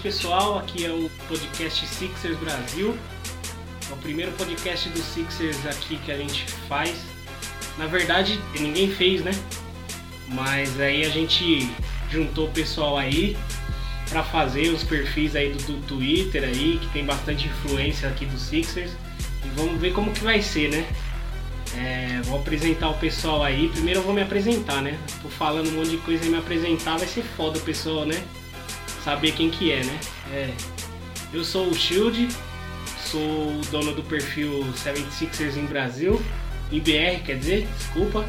pessoal. Aqui é o podcast Sixers Brasil. É o primeiro podcast do Sixers aqui que a gente faz. Na verdade, ninguém fez, né? Mas aí a gente juntou o pessoal aí para fazer os perfis aí do, do Twitter aí, que tem bastante influência aqui do Sixers. E vamos ver como que vai ser, né? É, vou apresentar o pessoal aí. Primeiro eu vou me apresentar, né? Tô falando um monte de coisa e me apresentar vai ser foda o pessoal, né? Saber quem que é, né? É. Eu sou o Shield, sou o dono do perfil 76ers em Brasil, em BR, quer dizer, desculpa.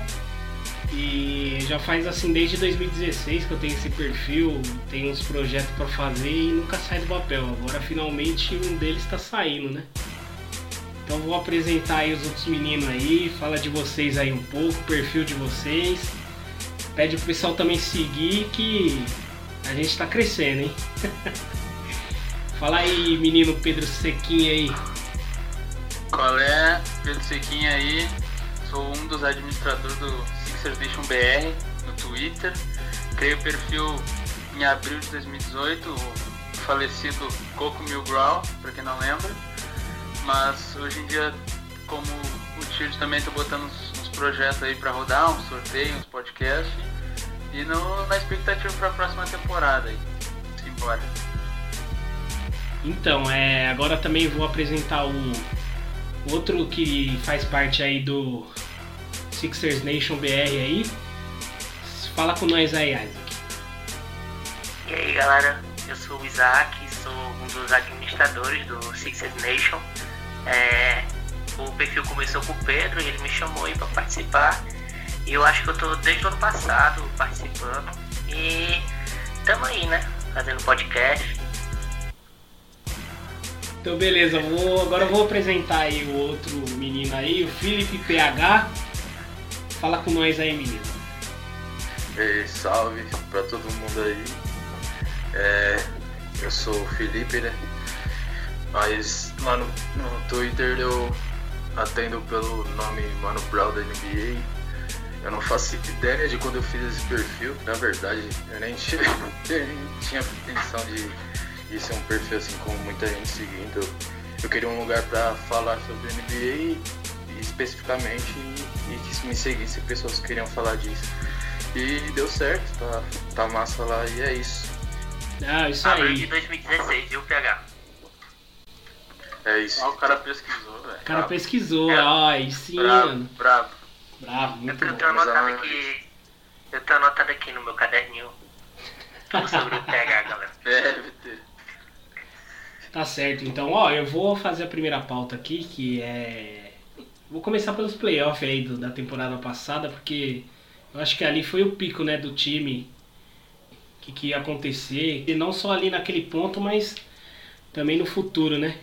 E já faz assim desde 2016 que eu tenho esse perfil, tenho uns projetos para fazer e nunca sai do papel. Agora finalmente um deles está saindo, né? Então vou apresentar aí os outros meninos aí, fala de vocês aí um pouco, o perfil de vocês. Pede pro pessoal também seguir que a gente tá crescendo, hein? Fala aí, menino Pedro Sequinha aí. Qual é? Pedro Sequinha aí. Sou um dos administradores do Sixers Nation BR no Twitter. Criei o perfil em abril de 2018, o falecido Coco Milgrau, pra quem não lembra. Mas hoje em dia, como o Tio também tô botando uns, uns projetos aí pra rodar, uns sorteios, uns podcasts. E no, na expectativa pra próxima temporada aí. Simbora. Então, é, agora também vou apresentar o outro que faz parte aí do Sixers Nation BR aí. Fala com nós aí, Isaac. E aí galera, eu sou o Isaac, sou um dos administradores do Sixers Nation. É, o perfil começou com o Pedro e ele me chamou aí para participar. E eu acho que eu tô desde o ano passado participando. E tamo aí, né? Fazendo podcast. Então beleza, vou, agora eu vou apresentar aí o outro menino aí, o Felipe PH. Fala com nós aí, menino. Ei, salve pra todo mundo aí. É, eu sou o Felipe, né? Mas lá no, no Twitter eu atendo pelo nome Mano Brown da NBA. Eu não faço ideia de quando eu fiz esse perfil. Na verdade, eu nem tinha, intenção de, de ser um perfil assim com muita gente seguindo. Eu, eu queria um lugar pra falar sobre NBA e, e especificamente e, e que me seguisse pessoas que queriam falar disso. E deu certo, tá, tá massa lá e é isso. Ah, isso Abril de aí. 2016, viu, PH? É isso. Ó, o cara pesquisou, velho. O cara pesquisou, É. ó, aí sim, Bravo, mano. bravo. Bravo, Eu muito tô, eu bom. tô anotado aqui. Eu tô anotado aqui no meu caderninho. Tudo sobre o PH, galera. Deve ter. Tá certo, então, ó, eu vou fazer a primeira pauta aqui, que é. Vou começar pelos playoffs aí do- da temporada passada, porque eu acho que ali foi o pico, né, do time, o que, que ia acontecer, e não só ali naquele ponto, mas também no futuro, né?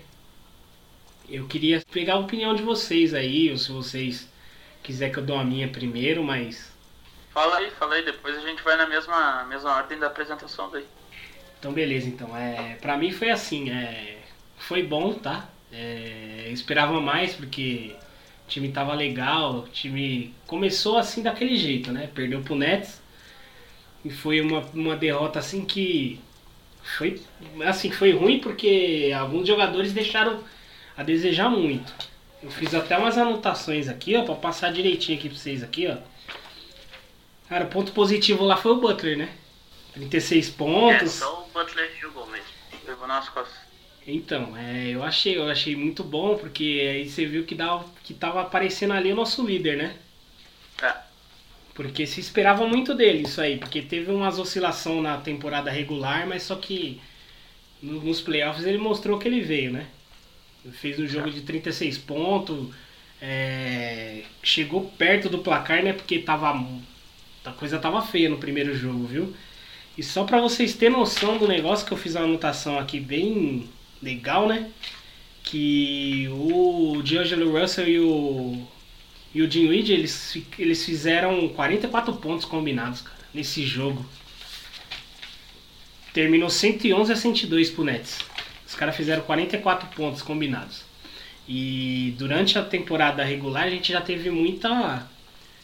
Eu queria pegar a opinião de vocês aí, ou se vocês quiser que eu dou a minha primeiro, mas. Fala aí, fala aí, depois a gente vai na mesma, mesma ordem da apresentação daí. Então beleza, então. É, pra mim foi assim, é, foi bom, tá? É, eu esperava mais porque o time tava legal, o time começou assim daquele jeito, né? Perdeu pro Nets e foi uma, uma derrota assim que foi assim, foi ruim porque alguns jogadores deixaram a desejar muito. Eu fiz até umas anotações aqui, ó, pra passar direitinho aqui pra vocês aqui, ó. Cara, o ponto positivo lá foi o Butler, né? 36 É, pontos. só o Butler jogou mesmo. Levou nas costas. Então, é, eu achei, eu achei muito bom, porque aí você viu que, dava, que tava aparecendo ali o nosso líder, né? É. Porque se esperava muito dele isso aí, porque teve umas oscilação na temporada regular, mas só que no- nos playoffs ele mostrou que ele veio, né? Fez um jogo de 36 pontos, é, chegou perto do placar, né? Porque tava, a coisa tava feia no primeiro jogo, viu? E só pra vocês terem noção do negócio que eu fiz uma anotação aqui bem legal, né? Que o D'Angelo Russell e o E o Dinwiddie, eles, eles fizeram 44 pontos combinados, cara, nesse jogo. Terminou 111 a 102 pro Nets. Os caras fizeram 44 pontos combinados. E durante a temporada regular a gente já teve muita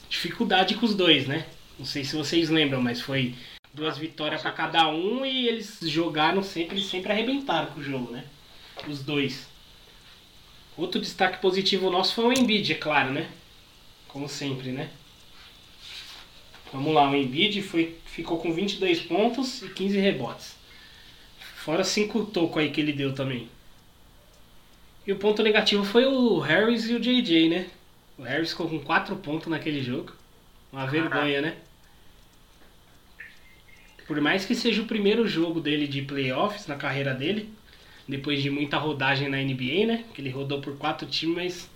dificuldade com os dois, né? Não sei se vocês lembram, mas foi duas vitórias para cada um e eles jogaram sempre, eles sempre arrebentaram com o jogo, né? Os dois. Outro destaque positivo nosso foi o Embiid, é claro, né? Como sempre, né? Vamos lá, o Embiid foi, ficou com 22 pontos e 15 rebotes. Fora 5 tocos aí que ele deu também. E o ponto negativo foi o Harris e o JJ, né? O Harris ficou com 4 pontos naquele jogo. Uma vergonha, né? Por mais que seja o primeiro jogo dele de playoffs na carreira dele, depois de muita rodagem na NBA, né? Que ele rodou por quatro times, mas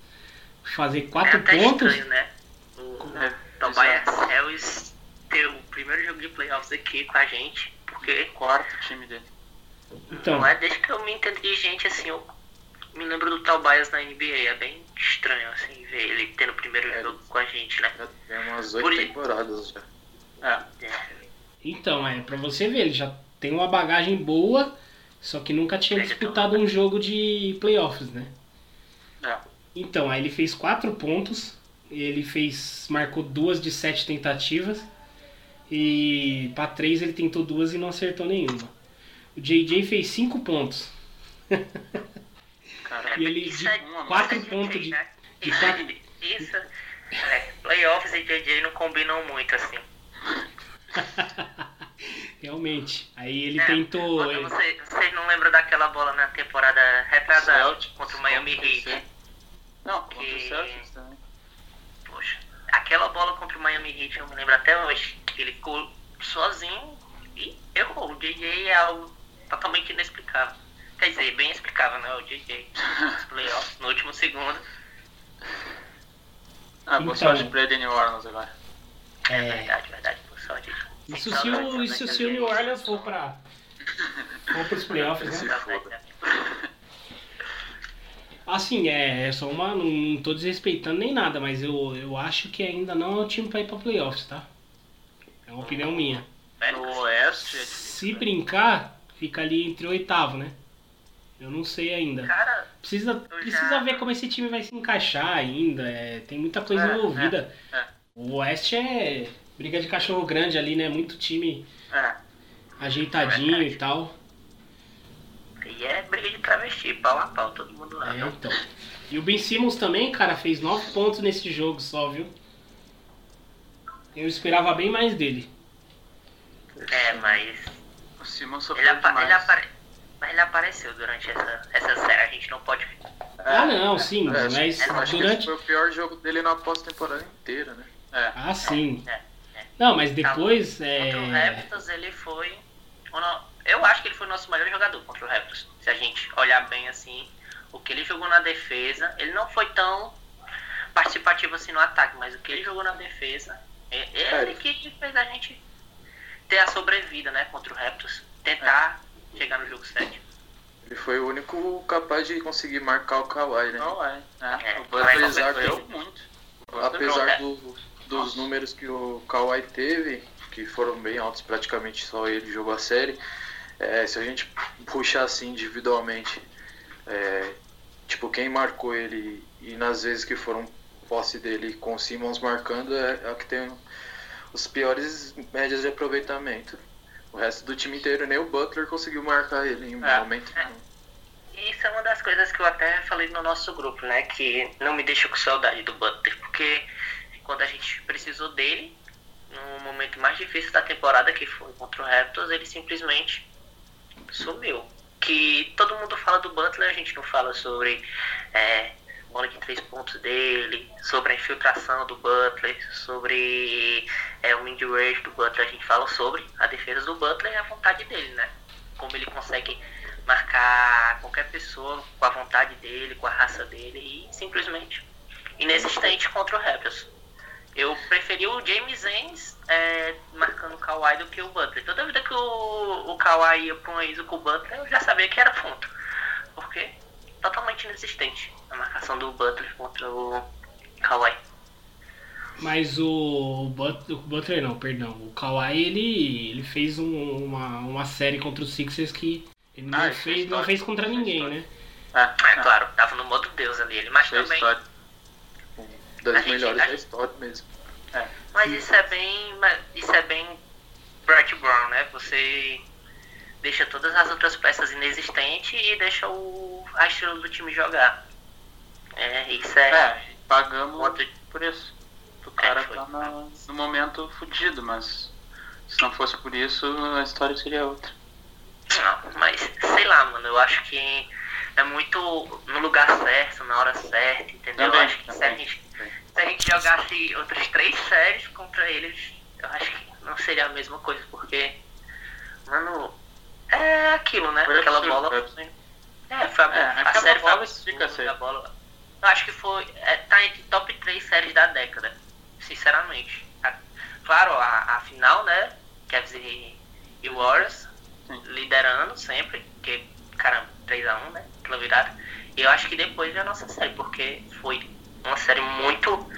fazer É quatro até pontos. estranho, né? O É, Tobias Harris ter o primeiro jogo de playoffs aqui com a gente, porque Quarto time dele. Então, não é desde que eu me entendo de gente assim, eu me lembro do Tobias na NBA, é bem estranho assim ver ele tendo o primeiro É. jogo com a gente, né? Já tem umas oito temporadas já. É. É. então, é pra você ver, ele já tem uma bagagem boa, só que nunca tinha Ele disputado um jogo de playoffs, né? É. Então, aí ele fez quatro pontos, ele fez. marcou duas de sete tentativas. E para três ele tentou duas e não acertou nenhuma. O JJ fez cinco pontos. Cara, E ele de é- quatro isso é pontos de- né? de Isso, quatro- isso é, playoffs e JJ não combinam muito assim. Realmente. Aí ele É, tentou. Quando você- Vocês não lembram daquela bola na temporada retrasada Celtics, contra o Miami o Heat? Não, contra o Que- Celtics também. Poxa, aquela bola contra o Miami Heat eu me lembro até hoje. que Ele ficou sozinho e errou. O JJ é algo totalmente inexplicável. Quer dizer, bem explicável, né? O JJ. Playoffs no último segundo. Ah, boa Então. sorte pra ele New Orleans agora. É, É. verdade, verdade. Por sorte. Isso se o, né, isso se o New Orleans for pra. for pros playoffs, né? Assim, é, é só uma. Não, não tô desrespeitando nem nada, mas eu, eu acho que ainda não é o time pra ir pra playoffs, tá? É uma opinião minha. No Oeste é difícil. Se brincar, fica ali entre o oitavo, né? Eu não sei ainda. Cara, Precisa, precisa já- ver como esse time vai se encaixar ainda. é, tem muita coisa É, envolvida. é, é. O Oeste é briga de cachorro grande ali, né? Muito time É. ajeitadinho e tal. e é briga de travesti, pau a pau, todo mundo lá. É, não? então. E o Ben Simmons também, cara, fez 9 pontos nesse jogo só, viu? Eu esperava bem mais dele. É, mas O Simon ele, sofreu apa demais. ele, apare- mas ele apareceu durante essa, essa série, a gente não pode. ah, não, sim, É, mas eu acho que durante. esse foi o pior jogo dele na pós-temporada inteira, né? É. Ah, sim. É, Não, mas depois. Contra o É... Raptors ele foi. Eu acho que ele foi o nosso melhor jogador contra o Raptors. Se a gente olhar bem assim, o que ele jogou na defesa, ele não foi tão participativo assim no ataque, mas o que ele jogou na defesa, é ele que fez a gente ter a sobrevida, né, contra o Raptors, tentar chegar no jogo 7. Ele foi o único capaz de conseguir marcar o Kawhi, né? Não é. é. É, O Butler apesar sofreu de- muito. Apesar é. do- dos Nossa. números que o Kawhi teve, que foram bem altos, praticamente só ele jogou a série, é, se a gente puxar assim individualmente, é, tipo, quem marcou ele e nas vezes que foram posse dele com o Simmons marcando, é, é a que tem os piores médias de aproveitamento. O resto do time inteiro, nem o Butler conseguiu marcar ele em É. momento nenhum. E Isso é uma das coisas que eu até falei no nosso grupo, né? Que não me deixa com saudade do Butler, porque quando a gente precisou dele, no momento mais difícil da temporada, que foi contra o Raptors, ele simplesmente sumiu. Que todo mundo fala do Butler, a gente não fala sobre é, bola de três pontos dele, sobre a infiltração do Butler, sobre é, o mid-range do Butler, a gente fala sobre a defesa do Butler e a vontade dele, né? Como ele consegue marcar qualquer pessoa com a vontade dele, com a raça dele e simplesmente inexistente contra o Raptors. Eu preferi o James Ennis é, marcando o Kawhi do que o Butler. Toda vida que o, o Kawhi ia para um ISO com o Butler, eu já sabia que era ponto. Porque totalmente inexistente a marcação do Butler contra o Kawhi. Mas o, But- o Butler não, perdão. O Kawhi ele, ele fez um- uma, uma série contra os Sixers que ele não, Ah, isso é fez, não fez contra é ninguém, né? É claro, tava no modo Deus ali ele, mas também. história. Um das gente- melhores da história mesmo. Mas isso é bem. Isso é bem Brett Brown, né? Você deixa todas as outras peças inexistentes e deixa o, a estrela do time jogar. É, isso é. É, pagamos Outro- por isso. O cara É, foi. tá na- no momento fudido, mas se não fosse por isso, a história seria outra. Não, mas sei lá, mano, eu acho que é muito no lugar certo, na hora certa, entendeu? Também, eu acho que se a, gente, se a gente jogasse outras três séries contra eles, eu acho que não seria a mesma coisa, porque, mano, é aquilo, né? Foi Aquela absurdo, bola. foi. É, foi a, É, a série foi bola séria. a bola. Eu acho que foi. É, tá entre top 3 séries da década, sinceramente. A- claro, a, a final, né? Cavs e, e Warriors Sim. liderando sempre, porque, caramba, 3x1, né? Aquela virada. E eu acho que depois veio a nossa série, porque foi uma série muito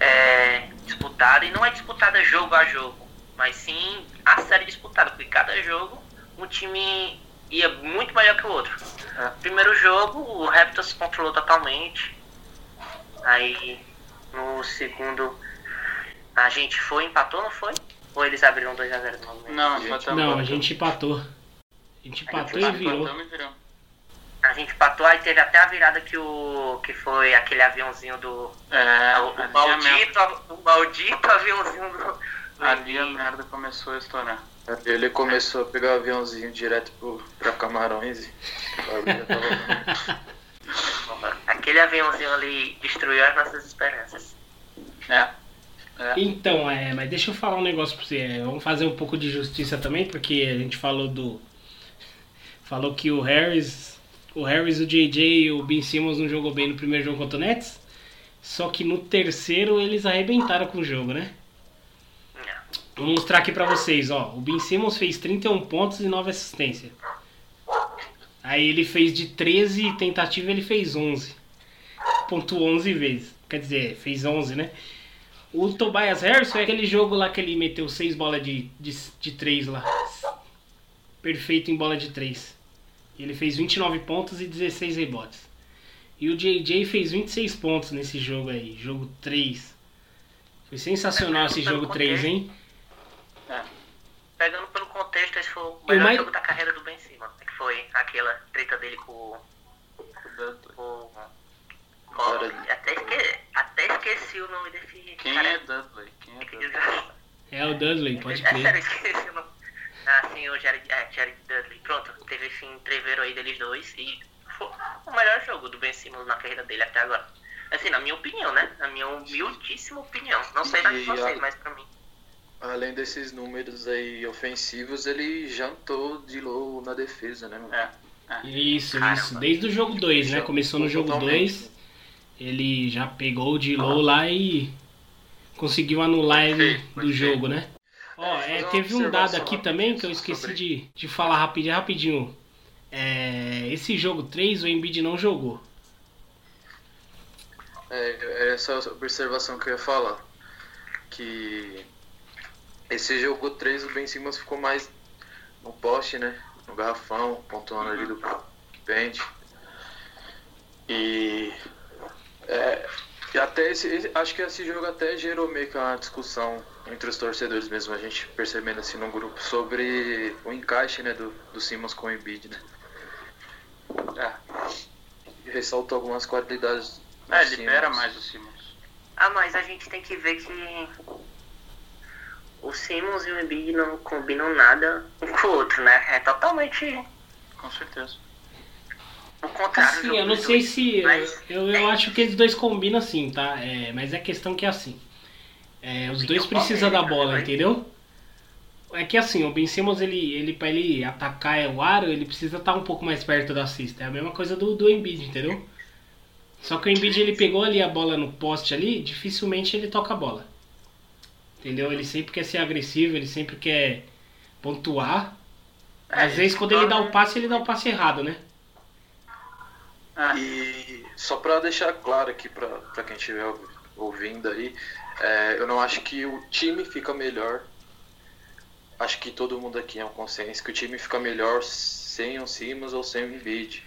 é, disputada, e não é disputada jogo a jogo, mas sim a série disputada, porque cada jogo um time ia muito melhor que o outro. É. Primeiro jogo, o Raptors controlou totalmente. Aí no segundo a gente foi, empatou, não foi? Ou eles abriram 2x0 de novo? Não, empatamos. Não, a gente empatou. A gente empatou e empatamos, virou. E. A gente empatou, aí teve até a virada que o. que foi aquele aviãozinho do. É, o, merda, maldito, o maldito aviãozinho do. ali a merda começou a estourar. Ele começou a pegar o aviãozinho direto pro, pra Camarões e tava- Aquele aviãozinho ali destruiu as nossas esperanças. É. Então, é, mas deixa eu falar um negócio pra você. é, vamos fazer um pouco de justiça também, porque a gente falou do. Falou que o Harris. O Harris, o JJ e o Ben Simmons não jogou bem no primeiro jogo contra o Nets. Só que no terceiro eles arrebentaram com o jogo, né? Vou mostrar aqui pra vocês, ó. O Ben Simmons fez 31 pontos e 9 assistências. Aí ele fez de 13 tentativas, ele fez 11. Pontuou 11 vezes. Quer dizer, fez 11, né? O Tobias Harris foi aquele jogo lá que ele meteu 6 bolas de, de, de 3 lá. Perfeito em bola de 3. Ele fez 29 pontos e 16 rebotes. E o JJ fez 26 pontos nesse jogo aí, jogo 3. Foi sensacional esse jogo 3, hein? Pegando pelo contexto, esse foi o O melhor mais- jogo da carreira do Ben Simmons. Que foi aquela treta dele com com até, esque, até esqueci o nome desse Quem cara. é Dudley? Quem é Dudley? É o Dudley, pode É sério, crer. esqueci o nome. Ah, sim, o Jared, é, Jared Dudley. Pronto, teve esse entreveiro aí deles dois e foi o melhor jogo do Ben Simmons na carreira dele até agora. Assim, na minha opinião, né? Na minha humildíssima opinião. Não sei da de vocês, mas pra mim. Além desses números aí ofensivos, ele jantou de low na defesa, né? mano? É. Isso, Caramba. isso. Desde o jogo 2, né? Começou no jogo Totalmente. 2. Ele já pegou o D-Low lá e conseguiu anular ele do jogo, né? Ó, fazer é, teve um dado aqui também que eu esqueci de, de falar rapidinho, rapidinho. É, esse jogo 3 o Embiid não jogou. É, é essa observação que eu ia falar. Que esse jogo 3 o Ben Simmons ficou mais no poste, né? No garrafão, pontuando ali do pente. E, é, e até esse, acho que esse jogo até gerou meio que uma discussão entre os torcedores mesmo, a gente percebendo assim no grupo sobre o encaixe né, do, do Simmons com o Embiid, né? É. Ressaltou algumas qualidades. do É, libera Simmons. mais o Simmons. Ah, mas a gente tem que ver que o Simmons e o Embiid não combinam nada um com o outro, né? É totalmente Com certeza. o contrário. Assim, eu não sei dois. se. Mas- Eu, eu acho que eles dois combinam assim, tá? É, mas é questão que é assim. É, os dois precisam da bola, entendeu? É que assim, o Ben Simmons, ele, ele, pra ele atacar o aro, ele precisa estar um pouco mais perto da cesta. É a mesma coisa do, do Embiid, entendeu? Só que o Embiid, ele pegou ali a bola no poste ali, dificilmente ele toca a bola. Entendeu? Ele sempre quer ser agressivo, ele sempre quer pontuar. Às É, vezes, quando ele dá o passe, ele dá o passe errado, né? Ah, E só pra deixar claro aqui pra, pra quem estiver ouvindo aí, é, eu não acho que o time fica melhor. Acho que todo mundo aqui é um consenso que o time fica melhor sem o Simmons ou sem o Embiid.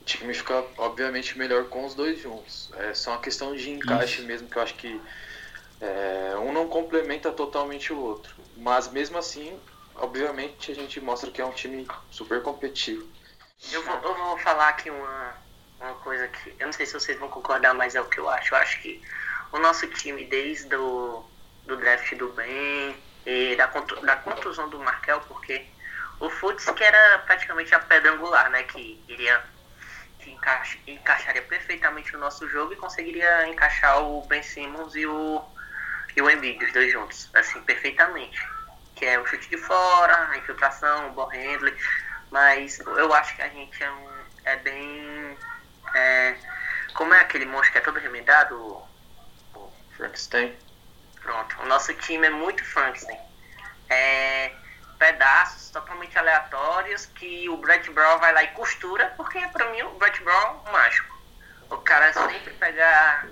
O time fica, obviamente, melhor com os dois juntos. É só uma questão de encaixe Isso. mesmo, que eu acho que é, um não complementa totalmente o outro. Mas mesmo assim, obviamente, a gente mostra que é um time super competitivo. Eu vou, eu vou falar aqui uma, uma coisa que eu não sei se vocês vão concordar, mas é o que eu acho. Eu acho que o nosso time, desde o do draft do Ben e da, da contusão do Markel, porque o Futs que era praticamente a pedra angular, né? Que iria que encaixa, encaixaria perfeitamente no nosso jogo e conseguiria encaixar o Ben Simmons e o, e o Embiid, os dois juntos, assim, perfeitamente. Que é o chute de fora, a infiltração, o ball handling. Mas eu acho que a gente é, um, é bem. é, como é aquele monstro que é todo remendado? o- o- Frankenstein. Pronto. O nosso time é muito Frankenstein. É, pedaços totalmente aleatórios que o Brett Brown vai lá e costura, porque pra mim o Brett Brown é um mágico. O cara sempre pega.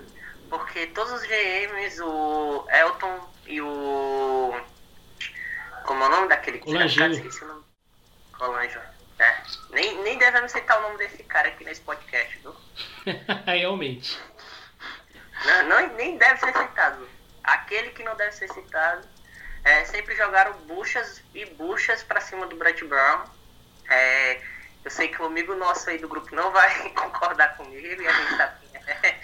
Porque todos os GMs, o Elton e o. Como é o nome daquele Colangelo. Esqueci o nome. Colangelo. É. Nem, nem devemos citar o nome desse cara aqui nesse podcast, viu? Realmente. Não, não- nem deve ser citado. Aquele que não deve ser citado. É, sempre jogaram buchas e buchas pra cima do Brett Brown. É, eu sei que um amigo nosso aí do grupo não vai concordar comigo, e a gente sabe que é,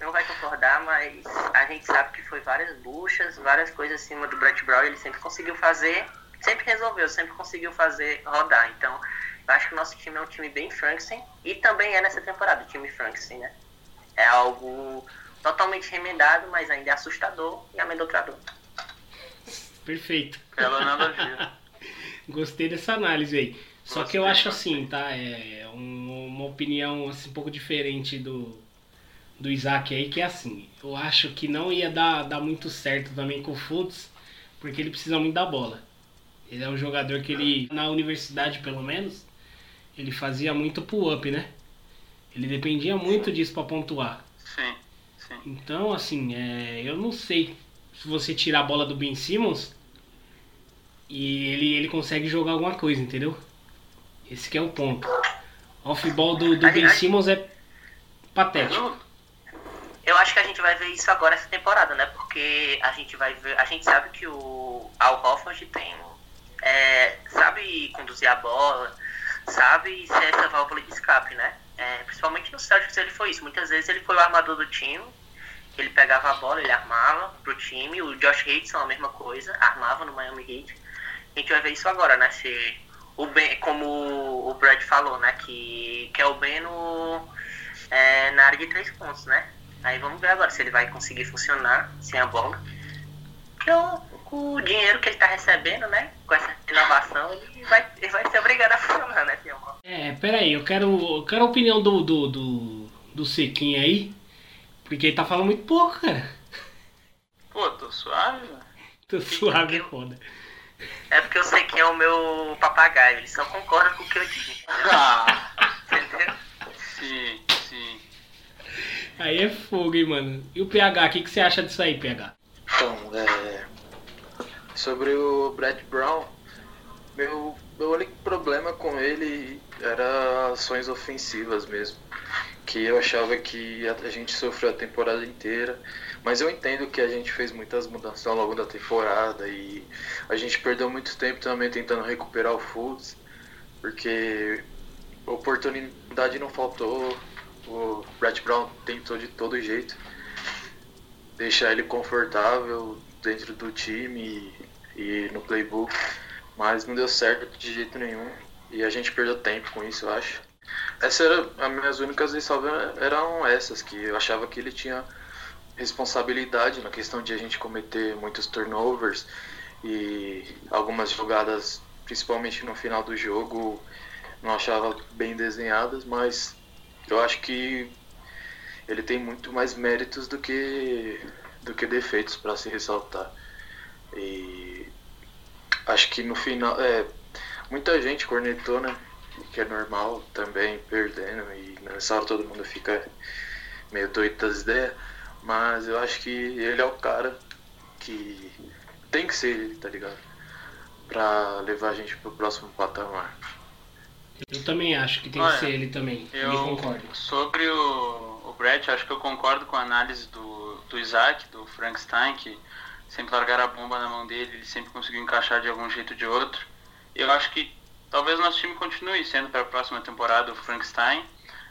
não vai concordar, mas a gente sabe que foi várias buchas, várias coisas acima do Brett Brown, ele sempre conseguiu fazer, sempre resolveu, sempre conseguiu fazer rodar. Então, eu acho que o nosso time é um time bem Frankenstein, e também é nessa temporada o time Frankenstein, né? É algo totalmente remendado, mas ainda é assustador e amedrontador. Perfeito. Bela analogia. Gostei dessa análise aí. Só que eu acho assim, tá? É um- uma opinião assim, um pouco diferente do, do Isaac aí, que é assim. Eu acho que não ia dar, dar muito certo também com o Fultz, porque ele precisa muito da bola. Ele é um jogador que ele, na universidade pelo menos, ele fazia muito pull-up, né? Ele dependia muito disso pra pontuar. Sim, sim. Então, assim, é, eu não sei se você tirar a bola do Ben Simmons e ele, ele consegue jogar alguma coisa, entendeu? Esse que é o ponto. O off-ball do, do Ben Simmons é patético. Eu acho que a gente vai ver isso agora essa temporada, né? Porque a gente vai ver. A gente sabe que o Al Hoffman tem. é, sabe conduzir a bola, sabe ser essa válvula de escape, né? É, principalmente no Celtics ele foi isso. Muitas vezes ele foi o armador do time. Ele pegava a bola, ele armava pro time. O Josh Richardson a mesma coisa, armava no Miami Heat. A gente vai ver isso agora, né? Se o Ben, como o Brad falou, né? Que, que é o Ben no, é, na área de três pontos, né? Aí vamos ver agora se ele vai conseguir funcionar sem a bola. Porque o, com o dinheiro que ele tá recebendo, né? Com essa inovação, ele vai, ele vai ser obrigado a funcionar, né, Fião? É, peraí, eu quero, eu quero a opinião do, do, do, do Sequinha aí, porque ele tá falando muito pouco, cara. Pô, tô suave, velho. Tô suave, é foda. É porque eu sei que é o meu papagaio, ele só concorda com o que eu digo. Ah, Entendeu? sim. Aí é fogo, hein, mano. E o PH, o que, que você acha disso aí, PH? Então, é, sobre o Brett Brown, meu, meu único problema com ele era ações ofensivas mesmo. Que eu achava que a gente sofreu a temporada inteira. Mas eu entendo que a gente fez muitas mudanças ao longo da temporada e a gente perdeu muito tempo também tentando recuperar o Fultz, porque oportunidade não faltou. O Brett Brown tentou de todo jeito deixar ele confortável dentro do time e, e no playbook, mas não deu certo de jeito nenhum e a gente perdeu tempo com isso, eu acho. Essas eram as minhas únicas ressalvas eram essas que eu achava que ele tinha responsabilidade na questão de a gente cometer muitos turnovers e algumas jogadas, principalmente no final do jogo, não achava bem desenhadas, mas eu acho que ele tem muito mais méritos do que do que defeitos para se ressaltar. E acho que no final, é, muita gente cornetou, né? Que é normal também perdendo e nessa hora todo mundo fica meio doido das ideias. Mas eu acho que ele é o cara que tem que ser ele, tá ligado? Pra levar a gente pro próximo patamar. Eu também acho que tem Olha, que ser ele também. Eu Ele concorda. sobre o, o Brett, acho que eu concordo com a análise do, do Isaac, do Frankenstein, que sempre largaram a bomba na mão dele, ele sempre conseguiu encaixar de algum jeito ou de outro. Eu acho que talvez nosso time continue sendo para a próxima temporada o Frankenstein,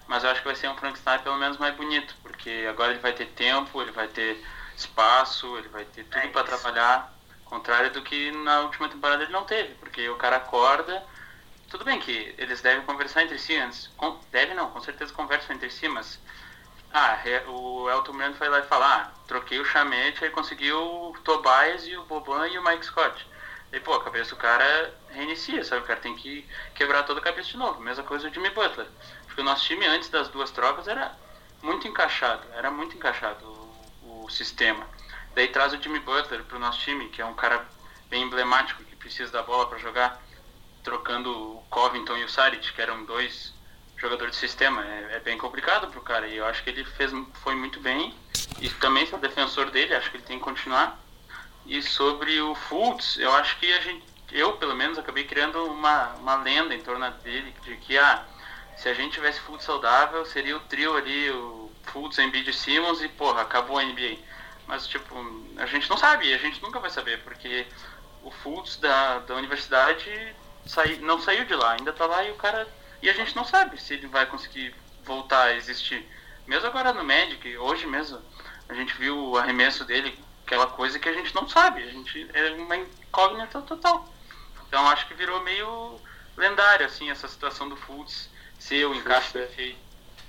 mas eu acho que vai ser um Frankenstein pelo menos mais bonito, porque agora ele vai ter tempo, ele vai ter espaço, ele vai ter tudo É para trabalhar, contrário do que na última temporada ele não teve, porque o cara acorda, tudo bem que eles devem conversar entre si antes, com, deve não, com certeza conversam entre si, mas ah, o Elton Brand foi lá e falar, ah, troquei o Chamete, aí conseguiu o Tobias e o Boban e o Mike Scott. E pô, a cabeça do cara reinicia, sabe? O cara tem que quebrar toda a cabeça de novo. Mesma coisa o Jimmy Butler. Porque o nosso time antes das duas trocas era muito encaixado, era muito encaixado o, o sistema. Daí traz o Jimmy Butler pro nosso time, que é um cara bem emblemático, que precisa da bola para jogar, trocando o Covington e o Saric, que eram dois jogadores de sistema. É, é bem complicado pro cara, e eu acho que ele fez, foi muito bem. E também sou defensor dele, acho que ele tem que continuar. E sobre o Fultz, eu acho que a gente, eu pelo menos acabei criando uma, uma lenda em torno dele de que ah, se a gente tivesse Fultz saudável, seria o trio ali, o Fultz, Embiid e Simmons e porra, acabou a NBA. Mas tipo, a gente não sabe, a gente nunca vai saber, porque o Fultz da, da universidade sai, não saiu de lá, ainda tá lá e o cara. E a gente não sabe se ele vai conseguir voltar a existir. Mesmo agora no Magic, hoje mesmo, a gente viu o arremesso dele, aquela coisa que a gente não sabe, a gente é uma incógnita total. Então acho que virou meio lendário assim essa situação do Fultz ser o encaixe é- perfeito.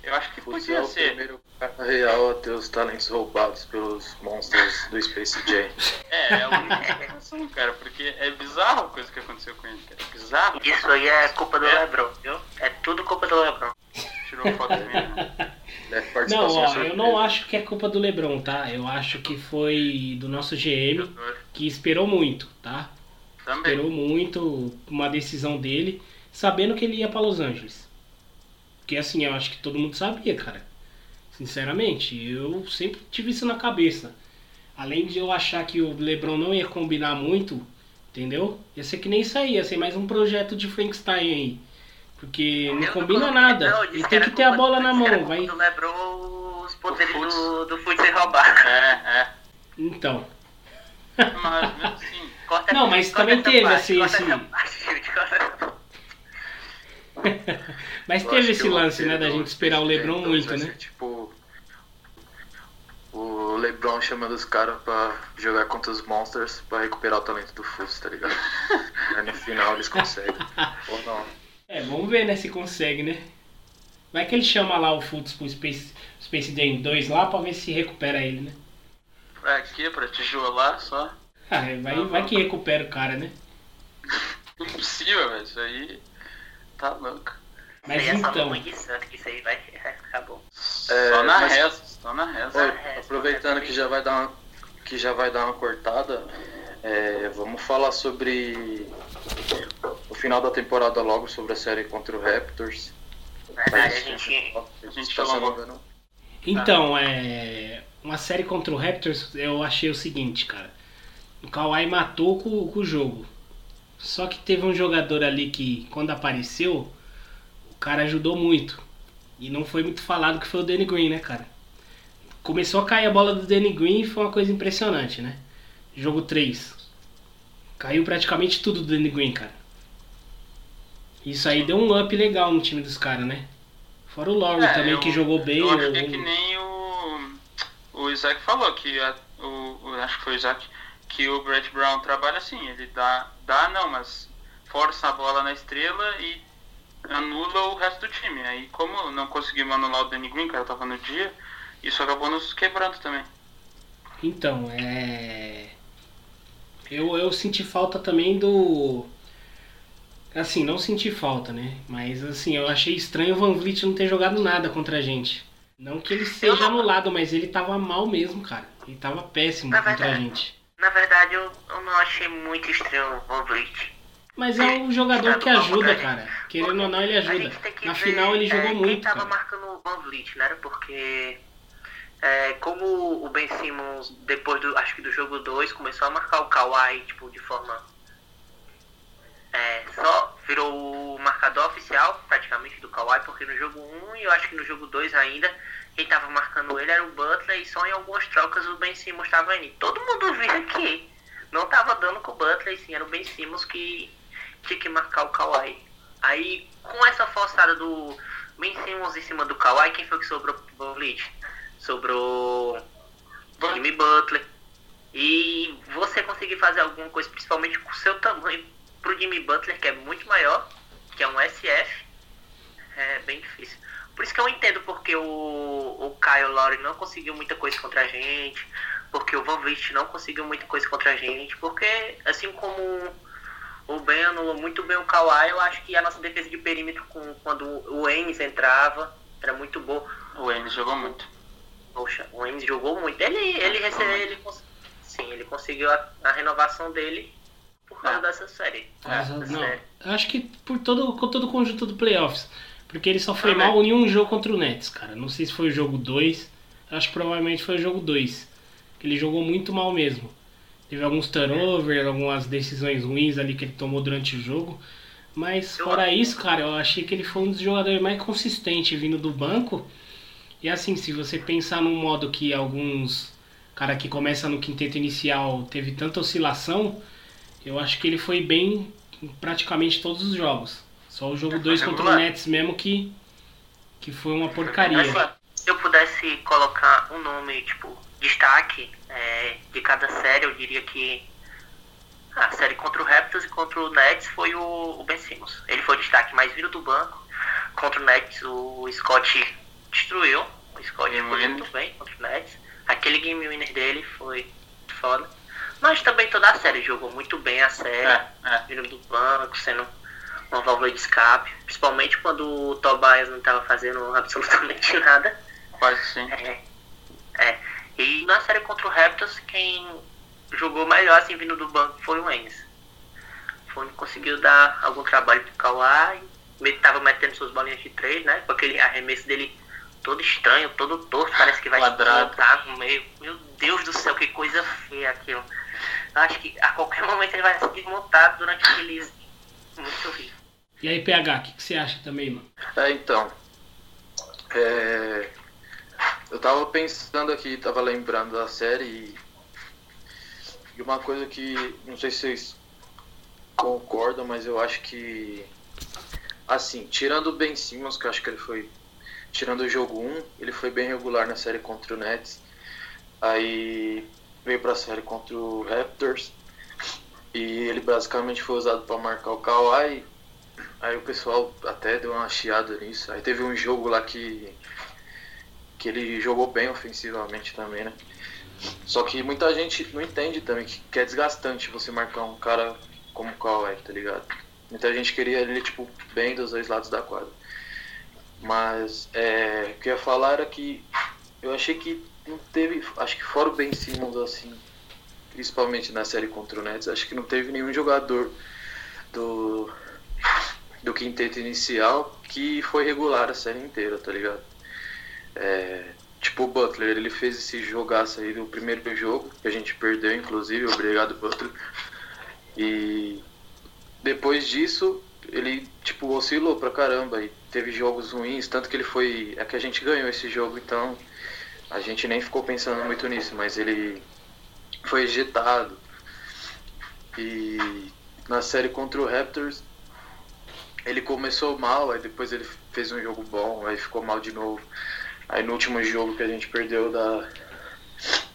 Eu acho que é podia o ser. primeiro cara real a ter os talentos roubados pelos monstros do Space Jam. É, é a única situação, cara, porque é bizarro a coisa que aconteceu com ele, cara. É bizarro. Isso aí é culpa do É. Lebron, viu? É tudo culpa do Lebron. Tirou foto minha. né? Deve Não, ó, eu não acho que é culpa do Lebron, tá? Eu acho que foi do nosso GM que esperou muito, tá? Também. Esperou muito uma decisão dele, sabendo que ele ia pra Los Angeles. Porque assim, eu acho que todo mundo sabia, cara. Sinceramente, eu sempre tive isso na cabeça. Além de eu achar que o LeBron não ia combinar muito, entendeu? Ia ser que nem isso aí, ia ser mais um projeto de Frankenstein aí. Porque não combina nada. Ele tem que ter a bola na mão, vai. do Lebron os poderes do, do roubado. É, é. Então. Mas mesmo assim. Corta Não, mas corta também teve parte, esse- Mas Eu teve esse lance, né, da gente esperar o LeBron muito, vai né? ser, Tipo, o LeBron chamando os caras pra jogar contra os Monsters pra recuperar o talento do Fultz, tá ligado? Aí no final eles conseguem. Ou não. É, vamos ver, né, se consegue, né? Vai que ele chama lá o Fultz pro Space, Space Jam 2 lá pra ver se recupera ele, né? Pra quê? Pra tijolar só? Ah, vai, vai que recupera o cara, né? Impossível, velho. Isso aí. Tá louco. Mas aí é só então, de santo, que isso aí vai ficar bom. só na mas- reza, só na reza. Oi, É, aproveitando que já vai dar uma, que já vai dar uma cortada, é, vamos falar sobre o final da temporada logo, sobre a série contra o Raptors. Verdade, a gente. A gente Tá sendo- não? então, é. Uma série contra o Raptors, eu achei o seguinte, cara. O Kawhi matou com, com o jogo. Só que teve um jogador ali que, quando apareceu, o cara ajudou muito. E não foi muito falado que foi o Danny Green, né, cara? Começou a cair a bola do Danny Green e foi uma coisa impressionante, né? Jogo 3. Caiu praticamente tudo do Danny Green, cara. Isso aí deu um up legal no time dos caras, né? Fora o Lowry É, também, eu- que jogou bem. Eu acho que é que nem o, o Isaac falou, que a- o- acho que foi o Isaac, que o Brett Brown trabalha assim, ele dá, dá não, mas força a bola na estrela e anula o resto do time. Aí como não conseguimos anular o Danny Green, cara tava no dia, isso acabou nos quebrando também. Então, é. Eu, eu senti falta também do. Assim, não senti falta, né? Mas assim, eu achei estranho o Van Vliet não ter jogado nada contra a gente. Não que ele seja anulado, mas ele tava mal mesmo, cara. Ele tava péssimo Na contra a verdade. gente. Na verdade, eu, eu não achei muito estranho o Van Vliet. Mas é um jogador Tá que bom, ajuda, cara. Querendo ou não, ele A ajuda. Na final ele é, jogou quem muito, tava cara. marcando o Van Vliet, né? Porque é, como o Ben Simmons, depois do, acho que do jogo 2, começou a marcar o Kawhi, tipo, de forma. É, só virou o marcador oficial, praticamente, do Kawhi, porque no jogo 1 um, e eu acho que no jogo 2 ainda, quem tava marcando ele era o Butler e só em algumas trocas o Ben Simmons tava indo. Todo mundo via que não tava dando com o Butler, e sim, era o Ben Simmons que tinha que marcar o Kawhi. Aí, com essa forçada do Ben Simmons em cima do Kawhi, quem foi que sobrou pro Bleach? Sobrou Jimmy Butler. E você conseguir fazer alguma coisa, principalmente com o seu tamanho, pro Jimmy Butler, que é muito maior, que é um SF, é bem difícil. Por isso que eu entendo porque o, o Kyle Lowry não conseguiu muita coisa contra a gente, porque o Van Vliet não conseguiu muita coisa contra a gente, porque assim como o Ben anulou muito bem o Kawhi, eu acho que a nossa defesa de perímetro com, quando o Enes entrava era muito boa. O Enes jogou muito. Poxa, o Enes jogou muito. Ele, ele recebeu, ele, cons- sim, ele conseguiu a, a renovação dele por causa É. dessa série. Mas, Essa não, série. eu acho que por todo, com todo o conjunto do playoffs. Porque ele só foi Também. mal em um jogo contra o Nets, cara. Não sei se foi o jogo 2. Acho que provavelmente foi o jogo 2. Ele jogou muito mal mesmo. Teve alguns turnovers, algumas decisões ruins ali que ele tomou durante o jogo. Mas fora isso, cara, eu achei que ele foi um dos jogadores mais consistentes vindo do banco. E assim, se você pensar num modo que alguns cara que começa no quinteto inicial teve tanta oscilação, eu acho que ele foi bem em praticamente todos os jogos. Só o jogo 2 contra o. Nets mesmo que, que foi uma porcaria. Se eu pudesse colocar um nome, tipo, destaque é, de cada série, eu diria que a série contra o Raptors e contra o Nets foi o, o Ben Simmons. Ele foi o destaque mais vindo do banco. Contra o Nets, o Scott destruiu. O Scott Game foi muito bem contra o Nets. Aquele game winner dele foi foda. Mas também toda a série jogou muito bem a série É, é. vindo do banco, sendo uma válvula de escape, principalmente quando o Tobias não estava fazendo absolutamente nada. Quase sim. É, é. E na série contra o Raptors, quem jogou melhor assim vindo do banco foi o Ennis. Foi o que conseguiu dar algum trabalho pro Kawhi, ele tava metendo suas bolinhas de três, né? Com aquele arremesso dele todo estranho, todo torto, parece que vai explotar no meio. Meu Deus do céu, que coisa feia aquilo. Eu acho que a qualquer momento ele vai se desmontar durante o release. Muito horrível. E aí, PH, o que, que você acha também, mano? É, então. É, eu tava pensando aqui, tava lembrando da série e, e uma coisa que não sei se vocês concordam, mas eu acho que assim, tirando o Ben Simmons, que eu acho que ele foi tirando o jogo 1, ele foi bem regular na série contra o Nets. Aí veio pra série contra o Raptors e ele basicamente foi usado para marcar o Kawhi Aí o pessoal até deu uma chiada nisso. Aí teve um jogo lá que. Que ele jogou bem ofensivamente também, né? Só que muita gente não entende também que, que é desgastante você marcar um cara como o Kawhi, tá ligado? Muita gente queria ele, tipo, bem dos dois lados da quadra. Mas é, o que eu ia falar era que eu achei que não teve. Acho que fora o Ben Simmons, assim, principalmente na série contra o Nets, acho que não teve nenhum jogador do do quinteto inicial que foi regular a série inteira, tá ligado? É, tipo o Butler, ele fez esse jogaço aí do primeiro jogo, que a gente perdeu, inclusive, obrigado Butler. E depois disso, ele tipo oscilou pra caramba e teve jogos ruins, tanto que ele foi. É que a gente ganhou esse jogo, então a gente nem ficou pensando muito nisso, mas ele foi ejetado. E na série contra o Raptors, ele começou mal, aí depois ele fez um jogo bom, aí ficou mal de novo. Aí no último jogo que a gente perdeu da,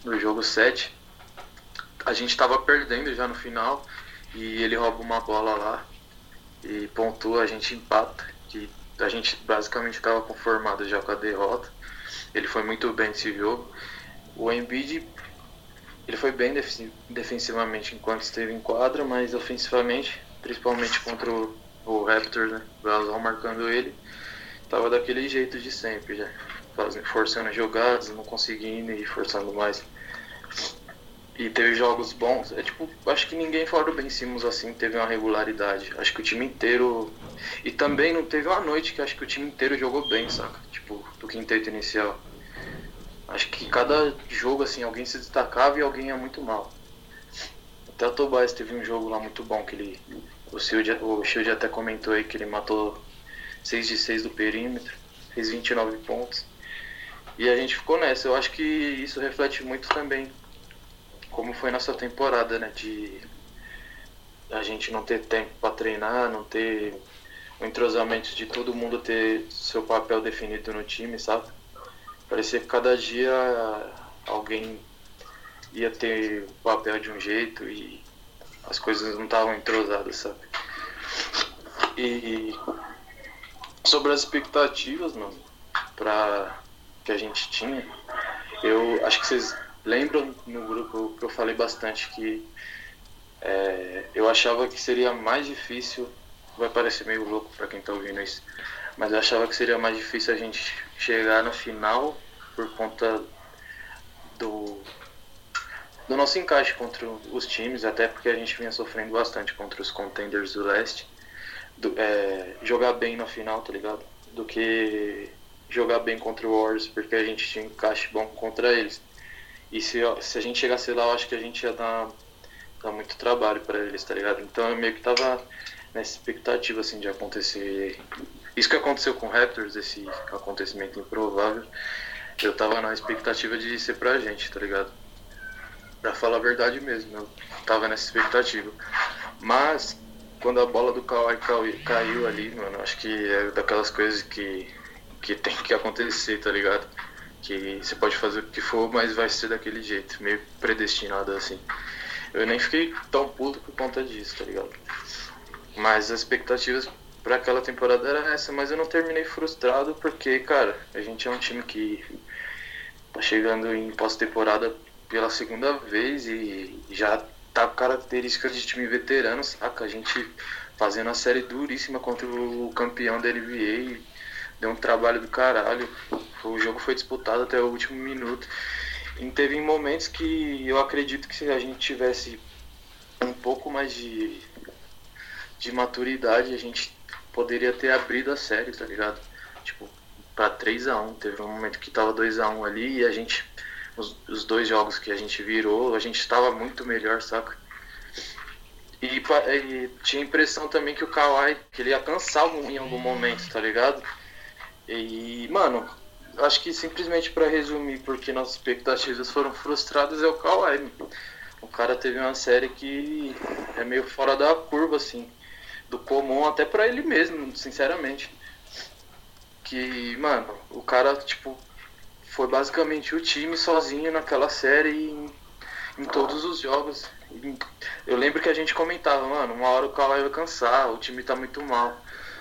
no jogo 7, a gente tava perdendo já no final e ele rouba uma bola lá e pontua, a gente empata, que a gente basicamente estava conformado já com a derrota. Ele foi muito bem nesse jogo. O Embiid ele foi bem defensivamente enquanto esteve em quadra, mas ofensivamente, principalmente contra o, o Raptors, né? O Gasol marcando ele, tava daquele jeito de sempre já. Fazendo, forçando jogadas, não conseguindo e forçando mais. E teve jogos bons. É tipo, acho que ninguém fora o Ben Simmons assim teve uma regularidade. Acho que o time inteiro. E também não teve uma noite que acho que o time inteiro jogou bem, saca? Tipo, do quinteto inicial. Acho que cada jogo, assim, alguém se destacava e alguém ia muito mal. Até o Tobias teve um jogo lá muito bom que ele. O Shield, o Shield até comentou aí que ele matou 6 de 6 do perímetro, fez 29 pontos. E a gente ficou nessa. Eu acho que isso reflete muito também como foi nossa temporada, né? De a gente não ter tempo para treinar, não ter o entrosamento de todo mundo ter seu papel definido no time, sabe? Parecia que cada dia alguém ia ter o papel de um jeito e as coisas não estavam entrosadas, sabe? E sobre as expectativas, mano, pra, que a gente tinha, eu acho que vocês lembram no grupo que eu falei bastante que é, eu achava que seria mais difícil, vai parecer meio louco para quem tá ouvindo isso, mas eu achava que seria mais difícil a gente chegar no final por conta do, do nosso encaixe contra os times, até porque a gente vinha sofrendo bastante contra os contenders do leste. Do, é, jogar bem na final, tá ligado? Do que jogar bem contra o Warriors, porque a gente tinha um encaixe bom contra eles. E se, se a gente chegasse lá, eu acho que a gente ia dar, dar muito trabalho para eles, tá ligado? Então eu meio que tava nessa expectativa, assim, de acontecer. Isso que aconteceu com o Raptors, esse acontecimento improvável, eu tava na expectativa de ser pra gente, tá ligado? Pra falar a verdade mesmo, eu tava nessa expectativa. Mas, quando a bola do Kawhi caiu ali, mano, acho que é daquelas coisas que, que tem que acontecer, tá ligado? que você pode fazer o que for, mas vai ser daquele jeito, meio predestinado assim. Eu nem fiquei tão puto por conta disso, tá ligado? Mas as expectativas para aquela temporada era essa, mas eu não terminei frustrado porque, cara, a gente é um time que tá chegando em pós-temporada pela segunda vez e já tá com características de time veterano, saca? A gente fazendo a série duríssima contra o campeão da NBA, deu um trabalho do caralho. O jogo foi disputado até o último minuto. E teve momentos que eu acredito que se a gente tivesse um pouco mais de, de maturidade, a gente poderia ter abrido a série, tá ligado? Tipo, pra 3 a 1 Teve um momento que tava 2 a 1 ali e a gente. Os, os dois jogos que a gente virou, a gente estava muito melhor, saca? E, e, tinha a impressão também que o Kawhi, que ele ia cansar em algum momento, tá ligado? E, mano, acho que simplesmente para resumir, porque nossas expectativas foram frustradas, é o Kawhi. O cara teve uma série que é meio fora da curva, assim, do comum até para ele mesmo, sinceramente. Que, mano, o cara, tipo, foi basicamente o time sozinho naquela série em, em todos os jogos. Eu lembro que a gente comentava, mano, uma hora o Kawhi vai cansar, o time tá muito mal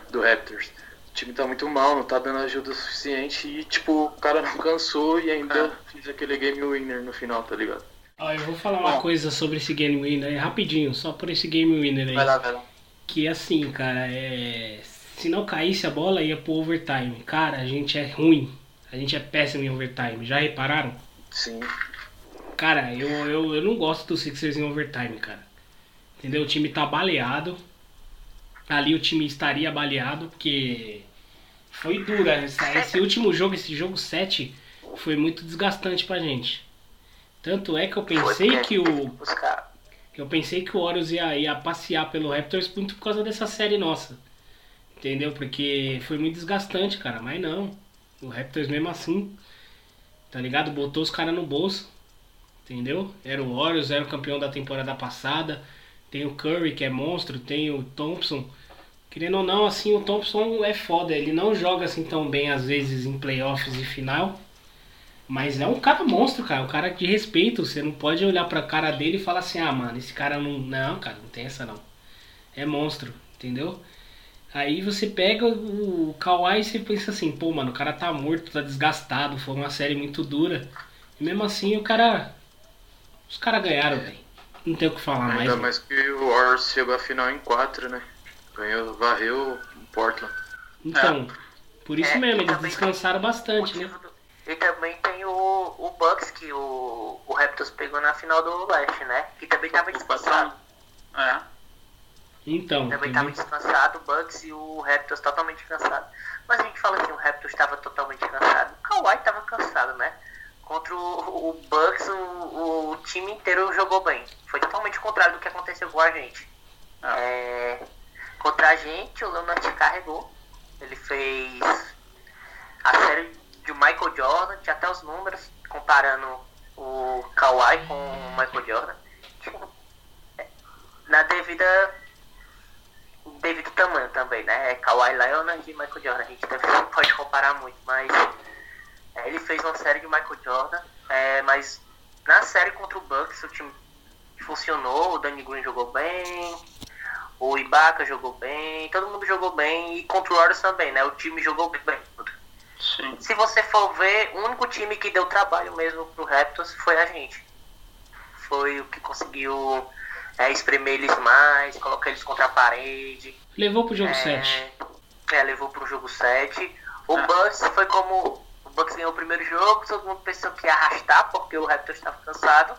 do Raptors o time tá muito mal, não tá dando ajuda suficiente e, tipo, o cara não cansou e ainda é. fez aquele game winner no final, tá ligado? Ó, eu vou falar uma Bom. coisa sobre esse game winner, rapidinho, só por esse game winner aí. Vai lá, vai lá. Que assim, cara, é. Se não caísse a bola, ia pro overtime. Cara, a gente é ruim. A gente é péssimo em overtime. Já repararam? Sim. Cara, eu, eu, eu não gosto do Sixers em overtime, cara. Entendeu? O time tá baleado ali o time estaria baleado, porque foi dura. Esse último jogo, esse jogo 7, foi muito desgastante pra gente. Tanto é que eu pensei que o. Que eu pensei que o Orioles ia, ia passear pelo Raptors muito por causa dessa série nossa. Entendeu? Porque foi muito desgastante, cara. Mas não. O Raptors mesmo assim. Tá ligado? Botou os caras no bolso. Entendeu? Era o Orioles, era o campeão da temporada passada. Tem o Curry, que é monstro. Tem o Thompson Querendo ou não, assim, o Thompson é foda. Ele não joga assim tão bem às vezes em playoffs e final. Mas é um cara monstro, cara. Um cara de respeito. Você não pode olhar pra cara dele e falar assim, ah, mano, esse cara não. Não, cara, não tem essa não. É monstro, entendeu? Aí você pega o Kawhi e você pensa assim, pô, mano, o cara tá morto, tá desgastado, foi uma série muito dura. E mesmo assim o cara. Os caras ganharam, velho. Não tem o que falar Ainda mais. Ainda mais que o Warriors chegou a final em 4, né? Ganhou, varreu o Portland. Então, é. por isso É, mesmo, eles também descansaram tem bastante, né? do- E também tem o, o Bucks que o, o Raptors pegou na final do Leste, né? Que também tava descansado. É. Então, Também tava entendeu? descansado, o Bucks e o Raptors totalmente cansado. Mas a gente fala que o Raptors estava totalmente cansado. O Kawhi tava cansado, né? contra o, o Bucks, o, o time inteiro jogou bem. Foi totalmente o contrário do que aconteceu com a gente. Ah. É, contra a gente, o Leonard carregou. Ele fez a série de Michael Jordan, tinha até os números, comparando o Kawhi com o Michael Jordan. Na devida. devido tamanho também, né? É Kawhi Leonard e Michael Jordan. A gente também não pode comparar muito, mas é, ele fez uma série de Michael Jordan, é, mas na série contra o Bucks o time funcionou, o Danny Green jogou bem, o Ibaka jogou bem, todo mundo jogou bem e contra o Warriors também, né? O time jogou bem. Sim. Se você for ver, o único time que deu trabalho mesmo pro Raptors foi a gente. Foi o que conseguiu é, espremer eles mais, colocar eles contra a parede. Levou pro jogo É, 7. É, levou pro jogo 7. O Ah. Bucks foi como. O Bucks ganhou o primeiro jogo, todo mundo pensou que ia arrastar, porque o Raptors estava cansado.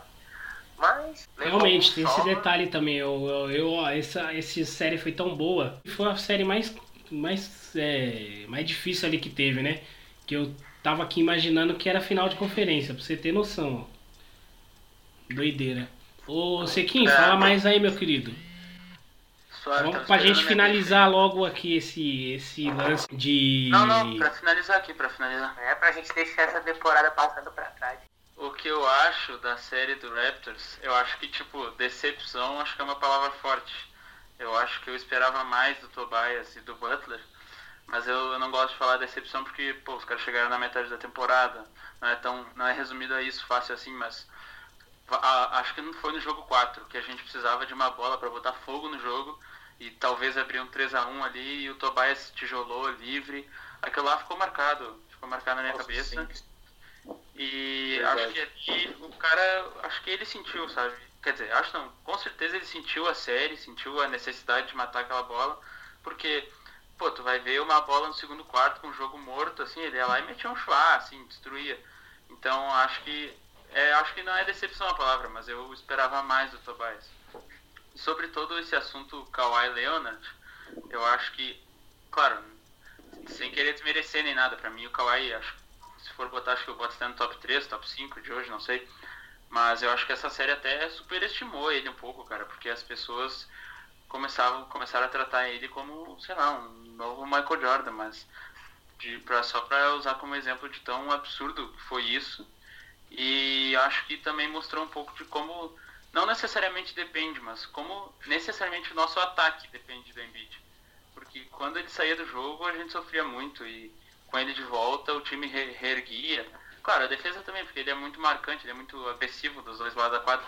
Mas. Realmente, tem esse só. detalhe também. Eu, eu, eu- ó, essa, essa série foi tão boa. Foi a série mais, mais, é, mais difícil ali que teve, né? Que eu tava aqui imaginando que era final de conferência, pra você ter noção. ó. Doideira. Ô, Sequinho, É. fala mais aí, meu querido. Suave, Vamos tava pra gente finalizar logo aqui esse, esse lance de. Não, não, pra finalizar aqui, pra finalizar. É pra gente deixar essa temporada passando pra trás. O que eu acho da série do Raptors, eu acho que, tipo, decepção acho que é uma palavra forte. Eu acho que eu esperava mais do Tobias e do Butler, mas eu, eu não gosto de falar decepção porque, pô, os caras chegaram na metade da temporada. Não é tão, não é resumido a isso fácil assim, mas a- acho que não foi no jogo 4 que a gente precisava de uma bola pra botar fogo no jogo e talvez abrir um 3 a 1 ali e o Tobias tijolou livre. Aquilo lá ficou marcado, ficou marcado na minha Nossa, cabeça. sim. E acho que ali o cara, acho que ele sentiu, sabe? Quer dizer, acho não, com certeza ele sentiu a série, sentiu a necessidade de matar aquela bola, porque, pô, tu vai ver uma bola no segundo quarto com o jogo morto, assim, ele ia lá e metia um chua, assim, destruía. Então acho que, é, acho que não é decepção a palavra, mas eu esperava mais do Tobias. E sobre todo esse assunto Kawhi Leonard, eu acho que, claro, sem querer desmerecer nem nada, pra mim o Kawhi, acho, for botar, acho que eu boto até no top 3, top 5 de hoje, não sei. Mas eu acho que essa série até superestimou ele um pouco, cara, porque as pessoas começavam, começaram a tratar ele como, sei lá, um novo Michael Jordan, mas de, pra, só pra usar como exemplo de tão absurdo que foi isso. E acho que também mostrou um pouco de como, não necessariamente depende, mas como necessariamente o nosso ataque depende do Embiid. Porque quando ele saía do jogo a gente sofria muito e com ele de volta o time re- reerguia. Claro, a defesa também, porque ele é muito marcante, ele é muito agressivo dos dois lados da quadra.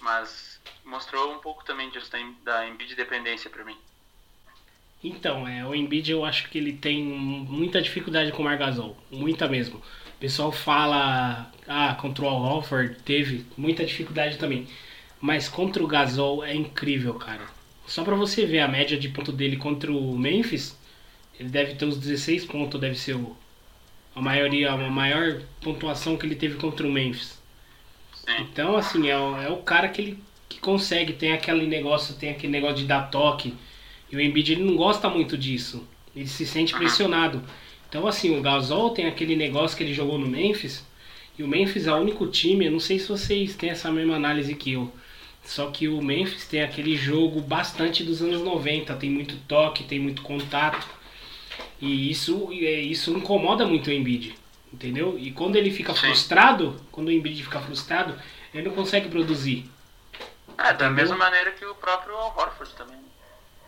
Mas mostrou um pouco também disso da, Embiid dependência pra mim. Então, é, o Embiid eu acho que ele tem muita dificuldade com o Margasol, muita mesmo. O pessoal fala, ah, contra o Al teve muita dificuldade também. Mas contra o Gasol é incrível, cara. Só pra você ver a média de ponto dele contra o Memphis, ele deve ter uns 16 pontos, deve ser o, a maioria, a maior pontuação que ele teve contra o Memphis. Sim. Então, assim, é o, é o cara que ele que consegue, tem aquele negócio, tem aquele negócio de dar toque. E o Embiid ele não gosta muito disso. Ele se sente pressionado. Então, assim, o Gasol tem aquele negócio que ele jogou no Memphis. E o Memphis é o único time, eu não sei se vocês têm essa mesma análise que eu. Só que o Memphis tem aquele jogo bastante dos anos 90, tem muito toque, tem muito contato. E isso, é, isso incomoda muito o Embiid, entendeu? E quando ele fica Sim. frustrado, quando o Embiid fica frustrado, ele não consegue produzir. É, da mesma maneira que o próprio Al Horford também.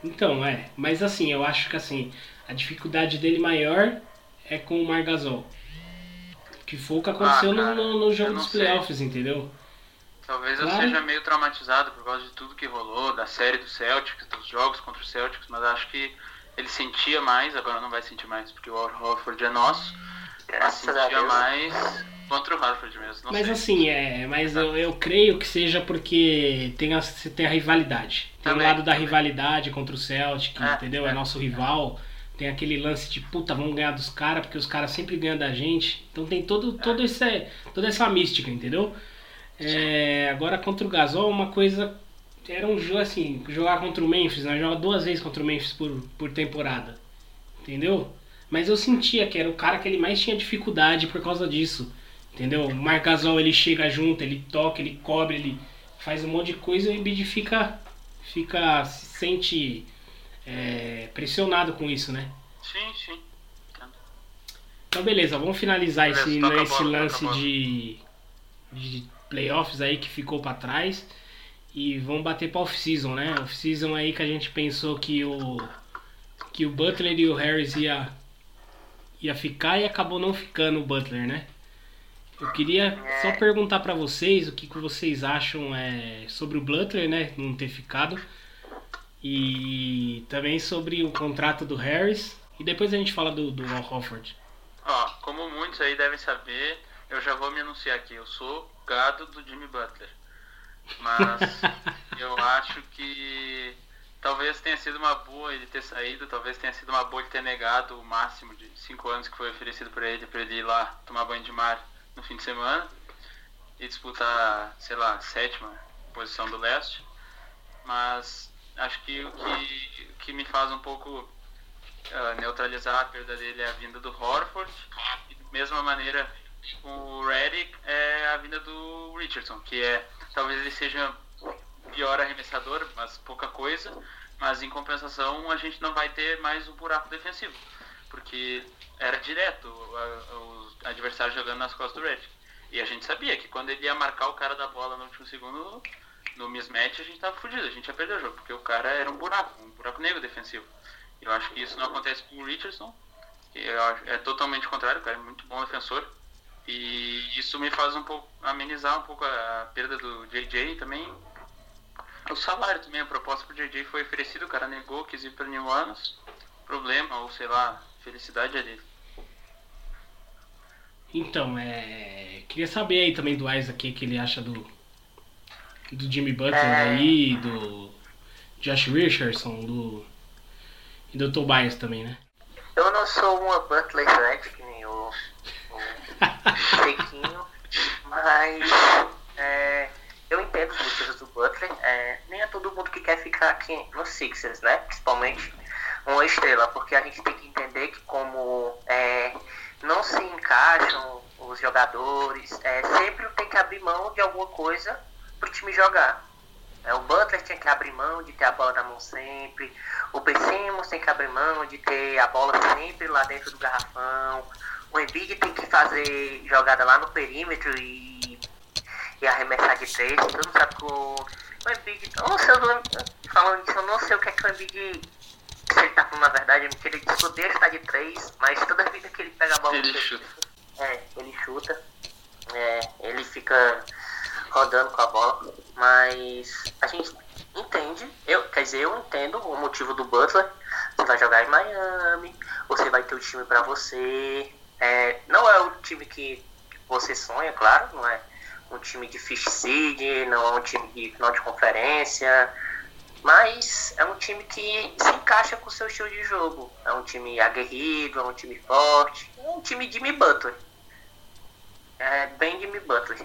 Então, é. Mas assim, eu acho que assim, a dificuldade dele maior é com o Margasol. Que foi o que aconteceu Ah, cara, no, no- jogo dos sei. playoffs, entendeu? Talvez Claro. eu seja meio traumatizado por causa de tudo que rolou, da série do Celtics, dos jogos contra o Celtics, mas acho que ele sentia mais, agora não vai sentir mais, porque o Al Horford é nosso. Mas Graças sentia mais contra o Horford mesmo. Não mas sei. assim, é. Mas eu, eu creio que seja porque tem a, tem a rivalidade. Tem Também, o lado da também. rivalidade contra o Celtic, É, entendeu? É é. nosso rival. Tem aquele lance de puta, vamos ganhar dos caras, porque os caras sempre ganham da gente. Então tem todo, todo esse, toda essa mística, entendeu? É, agora contra o Gasol, uma coisa. Era um jogo assim, jogar contra o Memphis, né? Joga duas vezes contra o Memphis por, por temporada. Entendeu? Mas eu sentia que era o cara que ele mais tinha dificuldade por causa disso. Entendeu? O Marc Gasol ele chega junto, ele toca, ele cobre, ele faz um monte de coisa e o Embiid fica, fica se sente é, pressionado com isso, né? Sim, sim. Então beleza, vamos finalizar Beleza, esse, a esse bola, lance de, de playoffs aí que ficou pra trás e vamos bater pra off-season, né? Off-season aí que a gente pensou que o que o Butler e o Harris ia ia ficar e acabou não ficando o Butler, né? Eu queria só perguntar pra vocês o que, que vocês acham é, sobre o Butler, né? Não ter ficado. E também sobre o contrato do Harris. E depois a gente fala do, do Al. Ó, como muitos aí devem saber, eu já vou me anunciar aqui. Eu sou gado do Jimmy Butler. Mas eu acho que talvez tenha sido uma boa ele ter saído, talvez tenha sido uma boa ele ter negado o máximo de 5 anos que foi oferecido pra ele, pra ele ir lá tomar banho de mar no fim de semana e disputar, sei lá, sétima posição do leste. Mas acho que o que, que me faz um pouco ah, neutralizar a perda dele é a vinda do Horford. E da mesma maneira, o Redick é a vinda do Richardson, que é talvez ele seja pior arremessador, mas pouca coisa. Mas em compensação, a gente não vai ter mais um buraco defensivo, porque era direto os adversários jogando nas costas do Redick. E a gente sabia que quando ele ia marcar o cara da bola no último segundo, no mismatch, a gente tava fudido, a gente ia perder o jogo, porque o cara era um buraco, um buraco negro defensivo. Eu acho que isso não acontece com o Richardson, que é totalmente contrário, o cara é muito bom defensor. E isso me faz um pouco amenizar um pouco a perda do JJ também o salário também, a proposta pro JJ foi oferecida, o cara negou, quis ir para New Orleans. Problema, ou sei lá, felicidade é dele. Então, é. Queria saber aí também do Isaac o que ele acha do. Do Jimmy Butler É. aí, do Josh Richardson, do. E do Tobias também, né? Eu não sou uma Butler nem o, Sequinho, mas é, eu entendo os motivos do Butler. É, nem é todo mundo que quer ficar aqui no Sixers, né? Principalmente uma estrela, porque a gente tem que entender que como é, não se encaixam os jogadores, é, sempre tem que abrir mão de alguma coisa pro time jogar. É, o Butler tinha que abrir mão de ter a bola na mão sempre. O Ben tem que abrir mão de ter a bola sempre lá dentro do garrafão. O Embiid tem que fazer jogada lá no perímetro e, e arremessar de três. Todo mundo sabe que o, o Embiid... Eu não sei, eu não- falando disso, eu não sei o que é que o Embiid... Se ele tá falando na verdade, é mentira. Ele que odeia estar de três, mas toda vida que ele pega a bola... Ele chuta. é, ele chuta. É, ele fica rodando com a bola. Mas a gente entende, eu, quer dizer, eu entendo o motivo do Butler. Você vai jogar em Miami, você vai ter o time pra você. É, não é o time que você sonha, claro, não é um time de fish seed, não é um time de final de conferência. Mas é um time que se encaixa com o seu estilo de jogo. É um time aguerrido, é um time forte, é um time Jimmy Butler. É bem Jimmy Butler.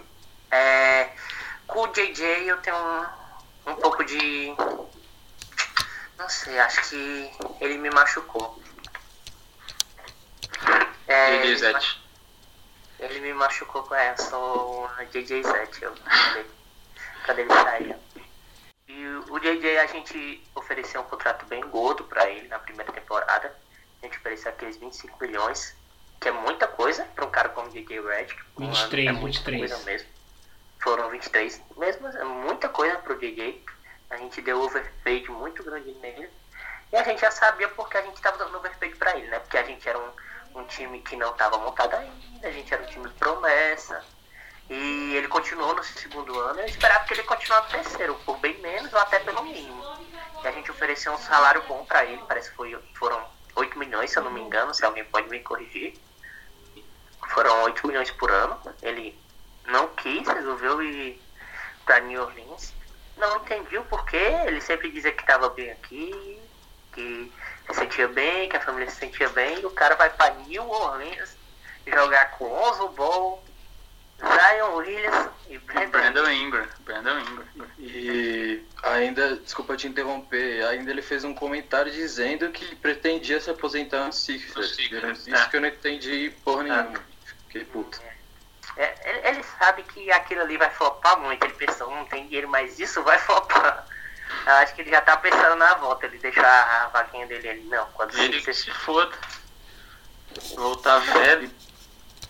É, com o JJ eu tenho um, um pouco de. Não sei, acho que ele me machucou. É, JJ ele, Zete. ele me machucou com essa, o JJ7. Eu, cadê, cadê ele saiu? E o JJ a gente ofereceu um contrato bem gordo pra ele na primeira temporada. A gente ofereceu aqueles 25 milhões, que é muita coisa pra um cara como JJ Redick. Um ano 23, é muita 23. coisa mesmo. Foram 23. Mesmo é muita coisa pro JJ. A gente deu overpaid muito grande nele. E a gente já sabia porque a gente tava dando overpaid pra ele, né? Porque a gente era um, um time que não tava montado ainda, a gente era um time de promessa. E ele continuou no segundo ano, eu esperava que ele continuasse no terceiro, por bem menos ou até pelo mínimo. E a gente ofereceu um salário bom pra ele, parece que foi, foram 8 milhões, se eu não me engano, se alguém pode me corrigir. Foram 8 milhões por ano. Ele não quis, resolveu ir pra New Orleans. Não entendi o porquê, ele sempre dizia que estava bem aqui, que se sentia bem, que a família se sentia bem, e o cara vai pra New Orleans jogar com Ball, Zion Williams e Brandon. Brandon Ingram. Brandon Ingram. E ainda, desculpa te interromper, ainda ele fez um comentário dizendo que pretendia se aposentar no Sixers. No Sixers, Isso é. que eu não entendi porra nenhuma. Fiquei puto. É, ele, ele sabe que aquilo ali vai flopar muito. Ele pensou, não tem dinheiro, mas isso vai flopar. Eu acho que ele já tá pensando na volta, ele deixar a vaquinha dele ali. Não, quando Ele você se foda. Voltar velho.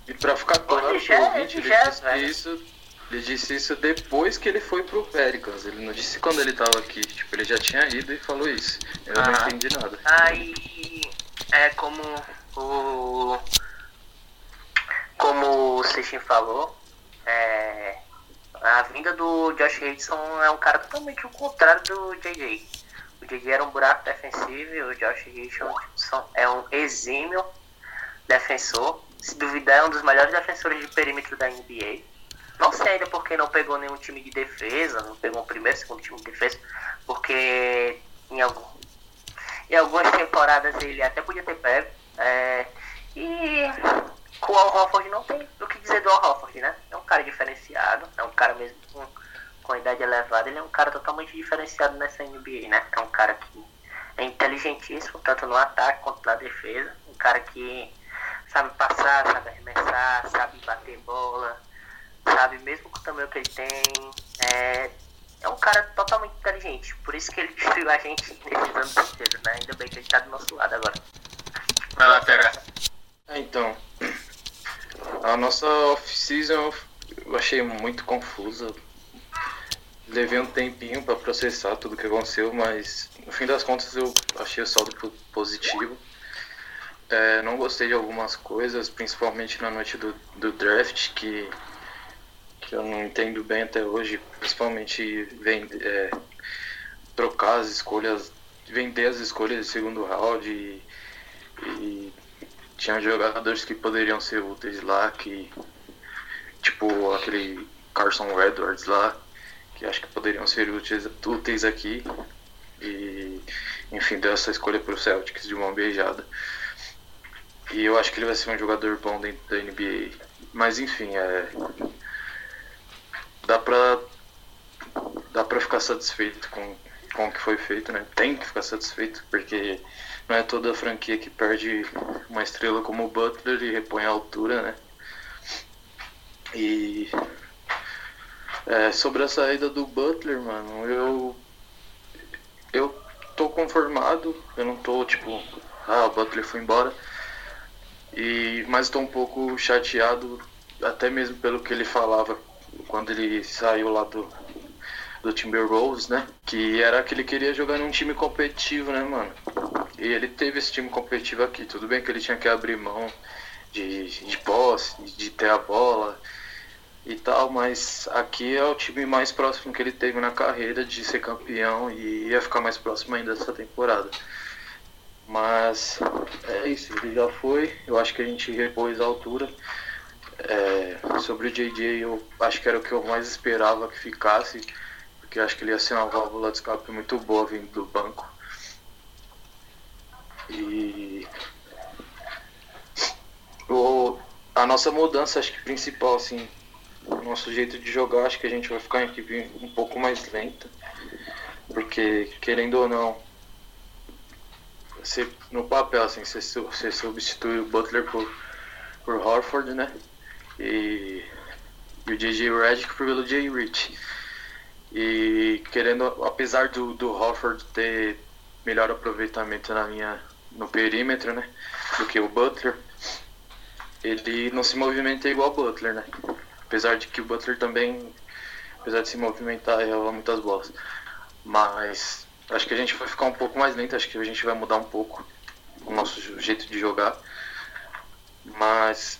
E pra ficar claro Ele pro já- ouvinte, ele ele já disse isso. Ele disse isso depois que ele foi pro Pelicans. Ele não disse quando ele tava aqui. Tipo, ele já tinha ido e falou isso. Eu não Ah. entendi nada. Aí é como o como o Seixin falou, é, a vinda do Josh Richardson é um cara totalmente o contrário do JJ. O JJ era um buraco defensivo e o Josh Richardson é um exímio defensor. Se duvidar, é um dos melhores defensores de perímetro da NBA. Não sei ainda porque não pegou nenhum time de defesa, não pegou um primeiro, segundo time de defesa, porque em algum, em algumas temporadas ele até podia ter pego. é, e com o Al Horford não tem o que dizer do Al Horford, né? É um cara diferenciado, é um cara mesmo com, com a idade elevada, ele é um cara totalmente diferenciado nessa NBA, né? É um cara que é inteligentíssimo, tanto no ataque quanto na defesa. Um cara que sabe passar, sabe arremessar, sabe bater bola, sabe, mesmo com o tamanho que ele tem, é, é um cara totalmente inteligente. Por isso que ele destruiu a gente nesses anos inteiros, né? Ainda bem que ele tá do nosso lado agora. Vai lá, pega. É, então, a nossa off-season eu achei muito confusa. Levei um tempinho para processar tudo que aconteceu, mas no fim das contas eu achei o saldo po- positivo. É, não gostei de algumas coisas, principalmente na noite do, do draft, que, que eu não entendo bem até hoje, principalmente vem, é, trocar as escolhas, vender as escolhas de segundo round e, e tinha jogadores que poderiam ser úteis lá, que tipo aquele Carson Edwards lá, que acho que poderiam ser úteis, úteis aqui. E enfim, deu essa escolha pro Celtics de mão beijada. E eu acho que ele vai ser um jogador bom dentro da NBA. Mas enfim, é. Dá pra. Dá pra ficar satisfeito com, com o que foi feito, né? Tem que ficar satisfeito, porque não é toda franquia que perde uma estrela como o Butler e repõe a altura, né? E é, sobre a saída do Butler, mano, eu eu tô conformado, eu não tô tipo, ah, o Butler foi embora. E mas tô um pouco chateado até mesmo pelo que ele falava quando ele saiu lá do do Timberwolves, né? Que era que ele queria jogar num time competitivo, né, mano? E ele teve esse time competitivo aqui. Tudo bem que ele tinha que abrir mão de, de posse, de ter a bola e tal, mas aqui é o time mais próximo que ele teve na carreira de ser campeão e ia ficar mais próximo ainda dessa temporada. Mas é isso, ele já foi. Eu acho que a gente repôs a altura. É, sobre o JJ, eu acho que era o que eu mais esperava que ficasse, porque eu acho que ele ia ser uma válvula de escape muito boa vindo do banco. E o, a nossa mudança, acho que principal, assim, o nosso jeito de jogar, acho que a gente vai ficar em um pouco mais lenta, porque querendo ou não, você, no papel, assim, você, você substitui o Butler por, por Horford, né? E, e o JJ Redick pelo Jay Rich. E querendo, apesar do, do Horford ter melhor aproveitamento na linha, no perímetro, né? Do que o Butler, ele não se movimenta igual o Butler, né? Apesar de que o Butler também, apesar de se movimentar, erra muitas bolas. Mas acho que a gente vai ficar um pouco mais lento, acho que a gente vai mudar um pouco o nosso jeito de jogar. Mas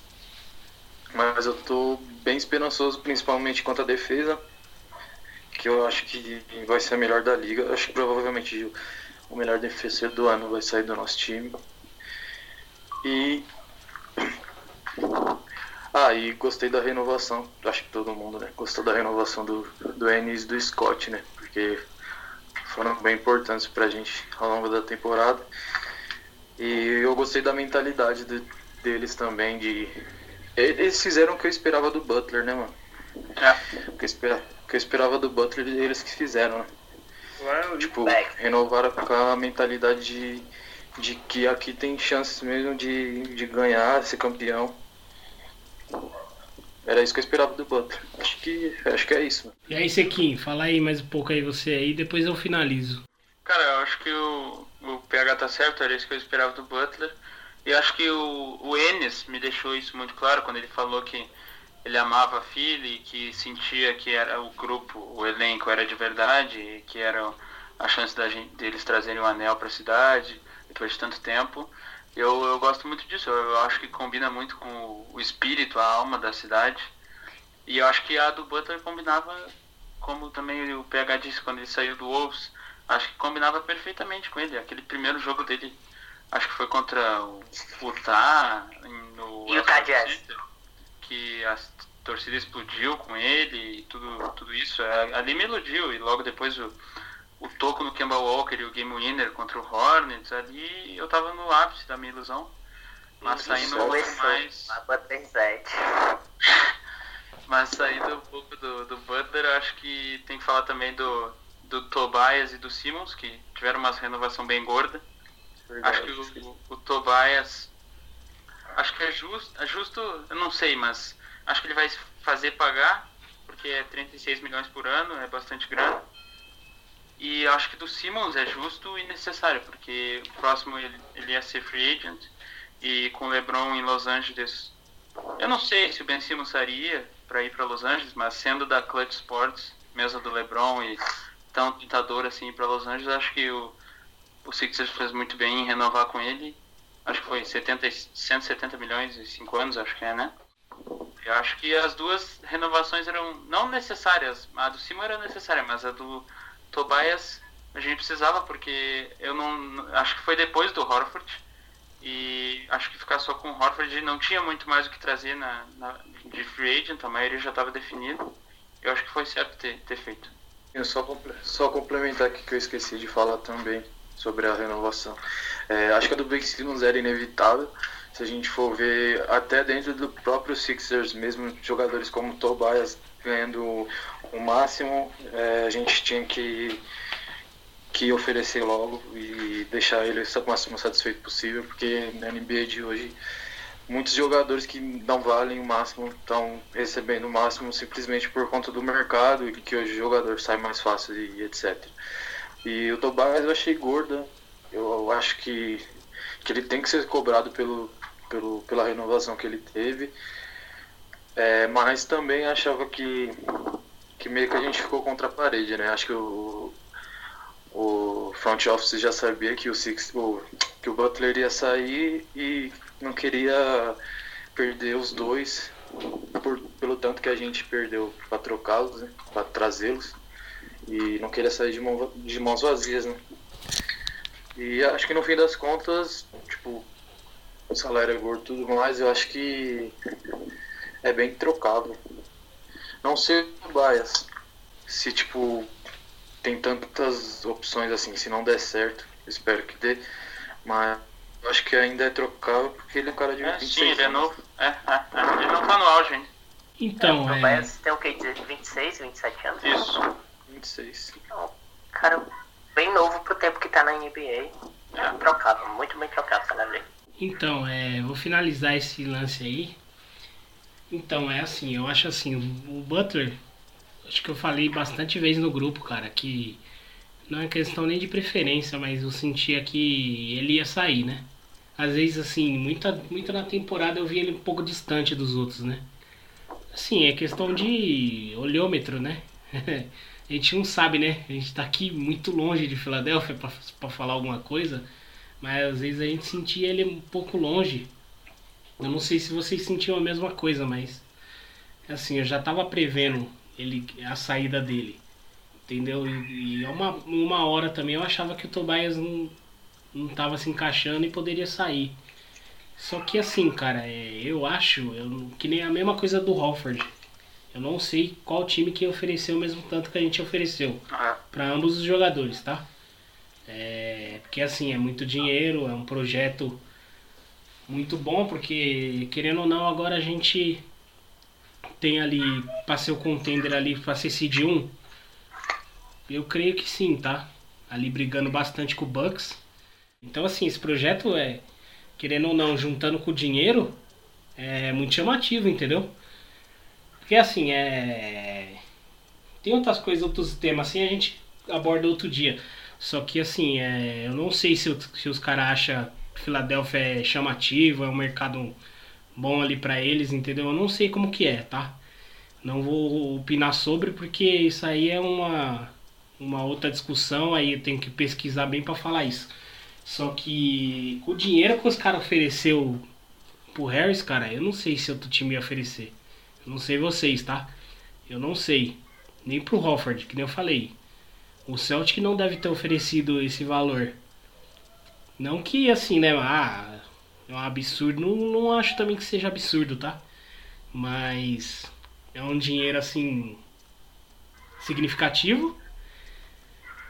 mas eu tô bem esperançoso, principalmente quanto à defesa, que eu acho que vai ser a melhor da liga. Acho que provavelmente o melhor defensor do ano vai sair do nosso time. E ah, e gostei da renovação. Acho que todo mundo, né? Gostou da renovação do, do Ennis e do Scott, né? Porque foram bem importantes pra gente ao longo da temporada. E eu gostei da mentalidade de- deles também, de. Eles fizeram o que eu esperava do Butler, né, mano? É. O que eu espera- o que eu esperava do Butler, eles que fizeram, né? Tipo, Back. renovaram com a mentalidade de, de que aqui tem chances mesmo de, de ganhar, ser campeão. era isso que eu esperava do Butler. Acho que, acho que é isso. E aí, Sequim, fala aí mais um pouco aí você aí, depois eu finalizo. Cara, eu acho que o, o PH tá certo, era isso que eu esperava do Butler. E acho que o, o Enes me deixou isso muito claro quando ele falou que ele amava a filha e que sentia que era o grupo, o elenco era de verdade e que era a chance da gente, deles trazerem o anel para a cidade depois de tanto tempo. Eu, eu gosto muito disso, eu acho que combina muito com o, o espírito, a alma da cidade. E eu acho que a do Butler combinava, como também o PH disse quando ele saiu do Wolves, acho que combinava perfeitamente com ele. Aquele primeiro jogo dele, acho que foi contra o Utah no Utah Jazz. que a torcida explodiu com ele e tudo, tudo isso. É, Ali me iludiu e logo depois o, o toco no Kemba Walker e o Game Winner contra o Hornets, ali eu tava no ápice da minha ilusão. Mas saindo um pouco Começou mais. a Butler 7. Mas saindo um pouco do, do Butler, eu acho que tem que falar também do, do Tobias e do Simmons, que tiveram uma renovação bem gorda. Acho que o, o, o Tobias. Acho que é justo, é justo, eu não sei, mas acho que ele vai fazer pagar, porque é 36 milhões por ano, é bastante grana. E acho que do Simmons é justo e necessário, porque o próximo ele, ele ia ser free agent, e com o LeBron em Los Angeles. Eu não sei se o Ben Simmons sairia para ir para Los Angeles, mas sendo da Clutch Sports, mesa do LeBron e tão tentador assim para Los Angeles, acho que o, o Sixers fez muito bem em renovar com ele. Acho que foi 70, e- 170 milhões em 5 anos, acho que é, né? Eu acho que as duas renovações eram não necessárias. A do Simon era necessária, mas a do Tobias a gente precisava porque eu não acho que foi depois do Horford e acho que ficar só com o Horford não tinha muito mais o que trazer na, na- de free agent, a maioria já estava definido. Eu acho que foi certo ter, ter feito. Eu só, só complementar aqui que eu esqueci de falar também sobre a renovação. É, acho que a do Ben Simmons era inevitável. Se a gente for ver até dentro do próprio Sixers, mesmo jogadores como Tobias ganhando o máximo, é, a gente tinha que, que oferecer logo e deixar ele o máximo satisfeito possível, porque na NBA de hoje muitos jogadores que não valem o máximo estão recebendo o máximo simplesmente por conta do mercado e que hoje o jogador sai mais fácil e etc. E o Tobias eu achei gorda. Eu acho que, que ele tem que ser cobrado pelo, pelo, pela renovação que ele teve. É, mas também achava que, que meio que a gente ficou contra a parede, né? Acho que o, o front office já sabia que o, Six, o, que o Butler ia sair e não queria perder os dois por, pelo tanto que a gente perdeu para trocá-los, né? para trazê-los e não queria sair de, mão, de mãos vazias, né? E acho que no fim das contas, tipo, o salário é gordo e tudo mais, eu acho que é bem trocável. Não sei o Bias, se tipo tem tantas opções assim, se não der certo, espero que dê, mas eu acho que ainda é trocável porque ele é um cara de É, 26 sim, ele é novo. É, é, é. Ele não tá no auge ainda. Então, o é, Tobias tem o que? 26, 27 anos? Isso. 26. Então, cara, bem novo pro tempo que tá na NBA. É trocável, muito bem trocável, salário dele. Então, é, vou finalizar esse lance aí. Então, é assim, eu acho assim, o, Butler, acho que eu falei bastante vezes no grupo, cara, que não é questão nem de preferência, mas eu sentia que ele ia sair, né? Às vezes, assim, muita, muito na temporada eu vi ele um pouco distante dos outros, né? Assim, é questão de olhômetro, né? a gente não sabe, né? A gente tá aqui muito longe de Filadélfia pra falar alguma coisa, mas às vezes a gente sentia ele um pouco longe. Eu não sei se vocês sentiam a mesma coisa, mas assim, eu já tava prevendo ele a saída dele. Entendeu? E, e uma, uma hora também eu achava que o Tobias não, não tava se encaixando e poderia sair. Só que assim, cara, é, eu acho eu, que nem a mesma coisa do Hofford. Eu não sei qual time que ofereceu o mesmo tanto que a gente ofereceu Ah, para ambos os jogadores, tá? É, porque assim, é muito dinheiro, é um projeto muito bom, porque querendo ou não, agora a gente tem ali para ser o contender ali para ser seed 1. Eu creio que sim, tá? Ali brigando bastante com o Bucks. Então assim, esse projeto é querendo ou não, juntando com o dinheiro, é muito chamativo, entendeu? Porque assim, é. Tem outras coisas, outros temas assim, a gente aborda outro dia. Só que assim, é... eu não sei se, se os caras acham que Filadélfia é chamativo, é um mercado bom ali pra eles, entendeu? Eu não sei como que é, tá? Não vou opinar sobre porque isso aí é uma, uma outra discussão, aí eu tenho que pesquisar bem pra falar isso. Só que com o dinheiro que os caras ofereceu pro Harris, cara, eu não sei se outro time ia oferecer. Eu não sei vocês, tá? Eu não sei. Nem pro Hofford, que nem eu falei. O Celtic não deve ter oferecido esse valor. Não que assim, né? Ah, é um absurdo. Não, não acho também que seja absurdo, tá? Mas é um dinheiro assim significativo.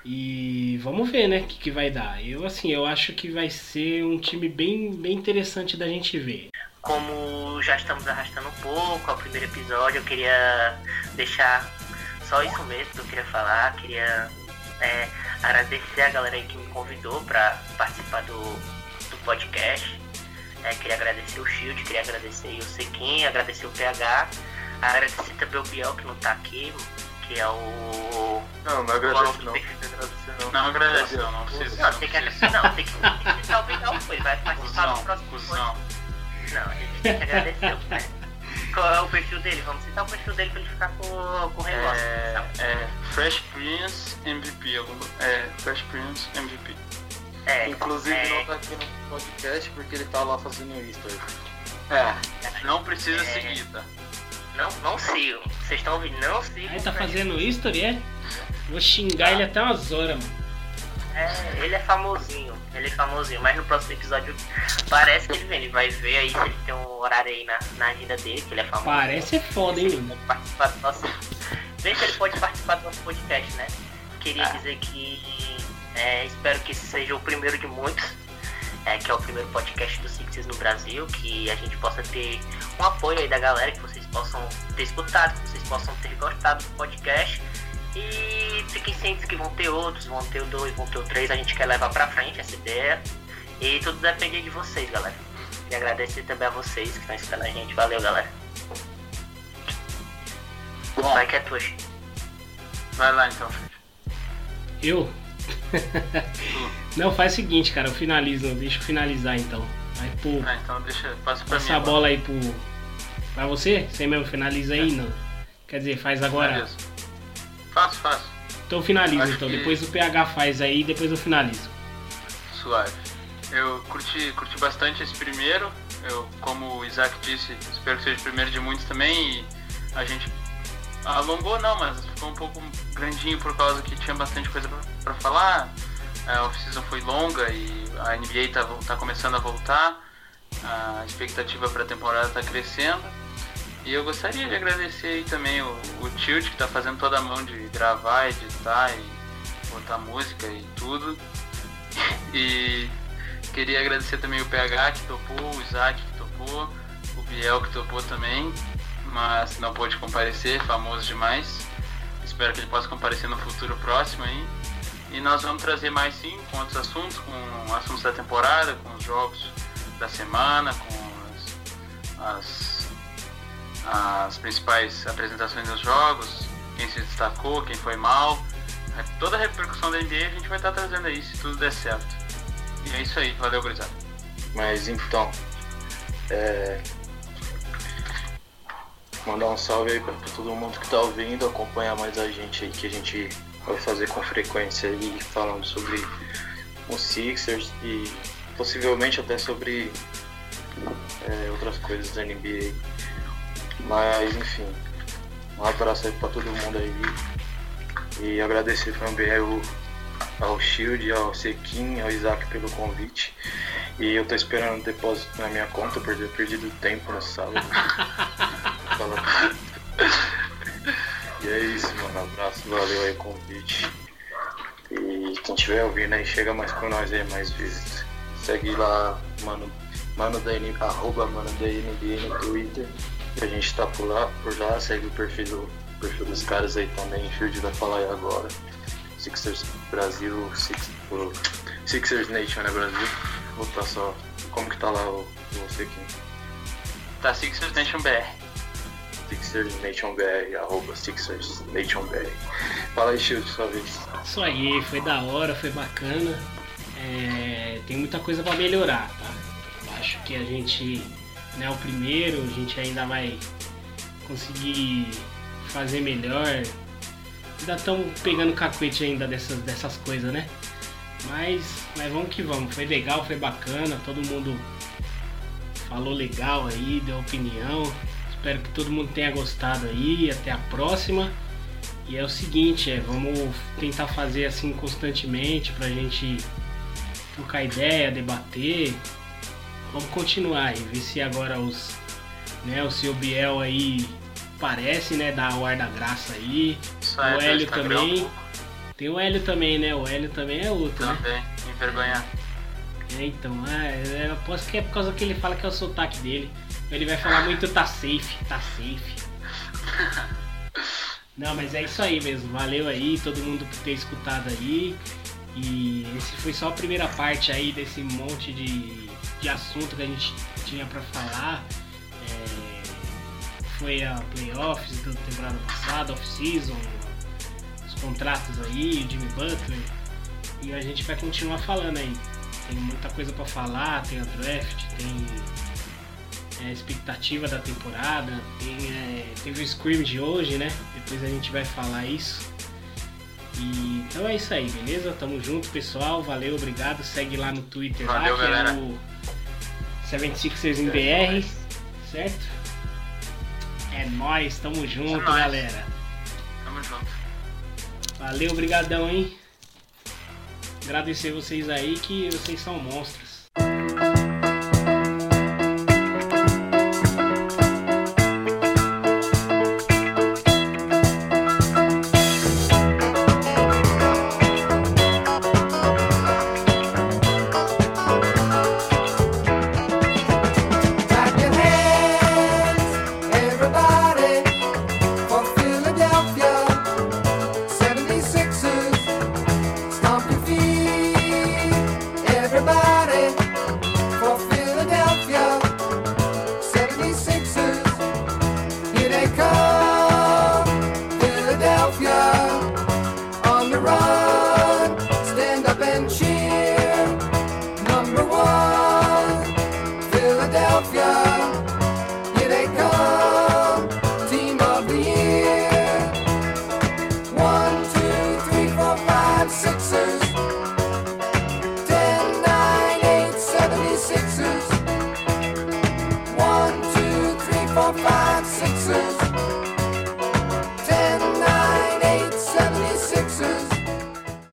E vamos ver, né, o que, que vai dar. Eu assim, eu acho que vai ser um time bem, bem interessante da gente ver. Como já estamos arrastando um pouco ao primeiro episódio, eu queria deixar só isso mesmo que eu queria falar. Queria é, agradecer a galera aí que me convidou para participar do, do podcast. É, queria agradecer o Shield, queria agradecer o Sequin, agradecer o PH, agradecer também o Biel que não tá aqui, que é o. Não, não agradece não. Não não. Não agradece, não, não precisa. Não, tem que agradecer, não, tem que citar o Biel, foi, vai participar do próximo. Não, a gente tem que agradecer, né? Qual é o perfil dele? Vamos citar o perfil dele pra ele ficar com, com o negócio. É, tá? é Fresh Prince MVP. É, Fresh Prince MVP. É, Inclusive é, não tá aqui no podcast porque ele tá lá fazendo history. É, não precisa É. seguir, tá? Não, não sigam. Vocês estão ouvindo? Não sigam. Aí tá fazendo history, é? Vou xingar ele até umas horas, mano. É, ele é famosinho. Ele é famosinho. Mas no próximo episódio parece que ele vem. Ele vai ver aí se ele tem um horário aí na, na agenda dele, que ele é famoso. Parece é foda, hein, Ele pode participar do nosso. Vê se ele pode participar do nosso podcast, né? Queria Ah. dizer que é, espero que esse seja o primeiro de muitos. É, que é o primeiro podcast do Sixes no Brasil, que a gente possa ter um apoio aí da galera, que vocês possam ter escutado, que vocês possam ter gostado do podcast. E fiquem cientes que vão ter outros, vão ter o dois, vão ter o três, a gente quer levar pra frente essa ideia. E tudo depende de vocês, galera. E agradecer também a vocês que estão escutando a gente. Valeu, galera. Bom, Vai que é tua, vai lá então, Fred. Eu? Não, faz o seguinte, cara, eu finalizo, deixa eu finalizar então. Vai pro. Ah, então deixa, passa pra. Passa a agora. bola aí pro. Pra você? Você mesmo finaliza aí? Não. Quer dizer, faz agora. Beleza. Faço, faço. Então finaliza Acho então. que- Depois o PH faz aí depois eu finalizo. Suave. Eu curti, curti bastante esse primeiro. Eu, como o Isaac disse, espero que seja o primeiro de muitos também. E a gente alongou não, mas ficou um pouco grandinho por causa que tinha bastante coisa pra, pra falar. A off-season foi longa e a NBA tá, tá começando a voltar. A expectativa para a temporada tá crescendo. E eu gostaria de agradecer aí também o, o Tilt que tá fazendo toda a mão de gravar, editar e botar música e tudo. E queria agradecer também o PH que topou, o Isaac que topou, o Biel que topou também, mas não pôde comparecer, famoso demais. Espero que ele possa comparecer no futuro próximo aí. E nós vamos trazer mais sim com outros assuntos, com assuntos da temporada, com os jogos da semana, com as, as, as principais apresentações dos jogos, quem se destacou, quem foi mal. Toda a repercussão da NBA a gente vai estar trazendo aí, se tudo der certo. E é isso aí, valeu, gurizada. Mas então, é... mandar um salve aí pra todo mundo que tá ouvindo, acompanhar mais a gente aí que a gente vai fazer com frequência aí, falando sobre os Sixers e possivelmente até sobre é, outras coisas da NBA. Mas enfim, um abraço aí pra todo mundo aí e agradecer também ao, ao Shield, ao Sequin, ao Isaac pelo convite. E eu tô esperando um depósito na minha conta por ter perdido tempo sábado. Fala. e é isso, mano. Abraço, valeu aí o convite. E quem tiver ouvindo aí, chega mais com nós aí mais vezes. Segue lá, mano, mano da arroba mano da NBA no Twitter. Que a gente tá por lá, por lá, segue o perfil, do, perfil dos caras aí também, o Field vai falar aí agora. Sixers Brasil, Six, o Sixers Nation, né, Brasil? Vou botar só. Como que tá lá o, o Sequin? Tá Sixers Nation BR. Sixers Nation BR, arroba Sixers Nation BR. Fala aí, Shield, sua vez. Isso aí, foi da hora, foi bacana. É, tem muita coisa pra melhorar, tá? Eu acho que a gente não é o primeiro, a gente ainda vai conseguir fazer melhor. Ainda estamos pegando cacuete ainda dessas, dessas coisas, né? Mas, mas vamos que vamos. Foi legal, foi bacana, todo mundo falou legal aí, deu opinião. Espero que todo mundo tenha gostado aí. Até a próxima. E é o seguinte, é, vamos tentar fazer assim constantemente pra gente trocar ideia, debater. Vamos continuar aí, ver se agora os. Né, o seu Biel aí parece, né? Dar o ar da graça aí. Isso O Hélio Instagram, também. Tem o Hélio também, né? O Hélio também é outro, né? Também, envergonhar. É, então, é, eu aposto que é por causa que ele fala que é o sotaque dele. Ele vai falar muito tá safe, tá safe. Não, mas é isso aí mesmo. Valeu aí, todo mundo por ter escutado aí. E esse foi só a primeira parte aí desse monte de, de assunto que a gente tinha pra falar. É, foi a playoffs da temporada passada, off-season, os contratos aí, o Jimmy Butler. E a gente vai continuar falando aí. Tem muita coisa pra falar, tem a draft, tem é, a expectativa da temporada, tem, é, teve o Scream de hoje, né? Depois a gente vai falar isso. E, então é isso aí, beleza? Tamo junto, pessoal. Valeu, obrigado. Segue lá no Twitter Valeu, lá, que galera. é o 76ers em BR, certo? É nóis, tamo junto, nóis. galera. Tamo junto. Valeu, brigadão, hein? Agradecer vocês aí que vocês são monstros.